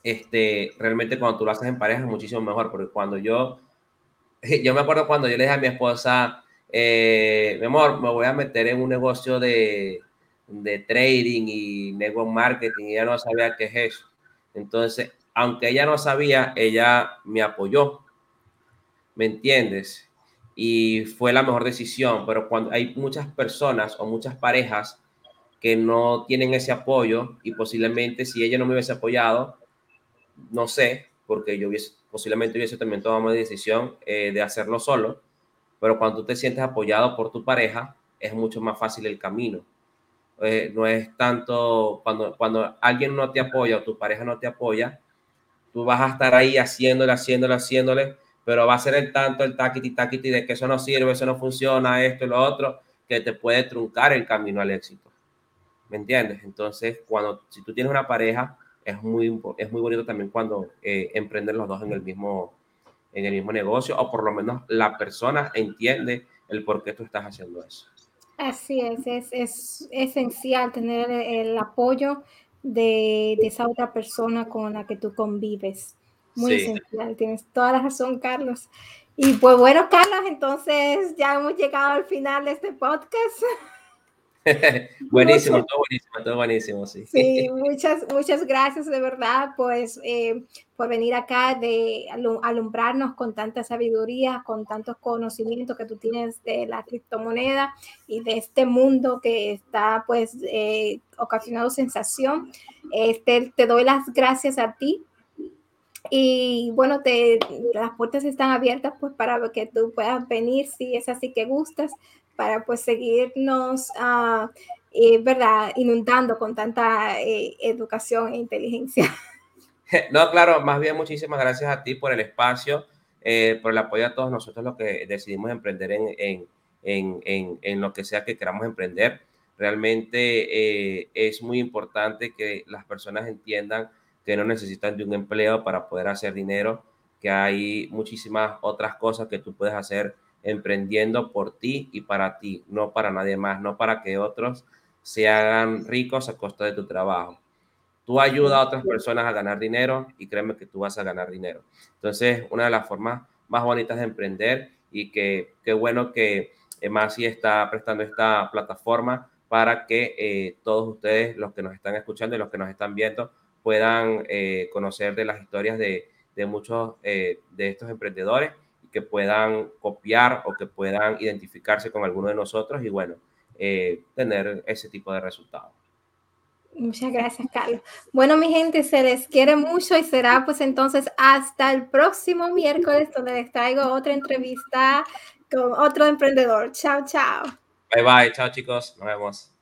este, realmente cuando tú lo haces en pareja es muchísimo mejor, porque cuando yo, yo me acuerdo cuando yo le dije a mi esposa, eh, mi amor, me voy a meter en un negocio de, de trading y network marketing y ella no sabía qué es eso. Entonces, aunque ella no sabía, ella me apoyó. ¿Me entiendes? y fue la mejor decisión, pero cuando hay muchas personas o muchas parejas que no tienen ese apoyo y posiblemente si ella no me hubiese apoyado, no sé, porque yo hubiese, posiblemente hubiese también tomado la decisión eh, de hacerlo solo, pero cuando tú te sientes apoyado por tu pareja, es mucho más fácil el camino. Eh, no es tanto cuando, cuando alguien no te apoya o tu pareja no te apoya, tú vas a estar ahí haciéndole, haciéndole, haciéndole, pero va a ser el tanto, el taquiti, taquiti de que eso no sirve, eso no funciona, esto y lo otro, que te puede truncar el camino al éxito. ¿Me entiendes? Entonces, cuando, si tú tienes una pareja, es muy, es muy bonito también cuando eh, emprenden los dos en el, mismo, en el mismo negocio, o por lo menos la persona entiende el por qué tú estás haciendo eso. Así es, es, es esencial tener el apoyo de, de, esa otra persona con la que tú convives. Muy esencial, tienes toda la razón, Carlos. Y pues bueno, Carlos, entonces ya hemos llegado al final de este podcast. buenísimo, todo buenísimo, todo buenísimo, sí. Sí, muchas, muchas gracias de verdad, pues, eh, por venir acá de alumbrarnos con tanta sabiduría, con tantos conocimientos que tú tienes de la criptomoneda y de este mundo que está, pues, eh, ocasionando sensación. Este, te doy las gracias a ti y bueno, te, las puertas están abiertas pues para que tú puedas venir si es así que gustas para pues seguirnos, uh, eh, ¿verdad? Inundando con tanta eh, educación e inteligencia. No, claro, más bien muchísimas gracias a ti por el espacio, eh, por el apoyo a todos nosotros los que decidimos emprender en, en, en, en lo que sea que queramos emprender. Realmente eh, es muy importante que las personas entiendan que no necesitan de un empleo para poder hacer dinero, que hay muchísimas otras cosas que tú puedes hacer emprendiendo por ti y para ti, no para nadie más, no para que otros se hagan ricos a costa de tu trabajo. Tú ayudas a otras personas a ganar dinero y créeme que tú vas a ganar dinero. Entonces, una de las formas más bonitas de emprender y que qué bueno que Masi está prestando esta plataforma para que eh, todos ustedes, los que nos están escuchando y los que nos están viendo, puedan eh, conocer de las historias de, de muchos eh, de estos emprendedores que puedan copiar o que puedan identificarse con alguno de nosotros y bueno, eh, tener ese tipo de resultados. Muchas gracias, Carlos. Bueno, mi gente, se les quiere mucho y será pues entonces hasta el próximo miércoles donde les traigo otra entrevista con otro emprendedor. Chao, chao. Bye, bye. Chao, chicos. Nos vemos.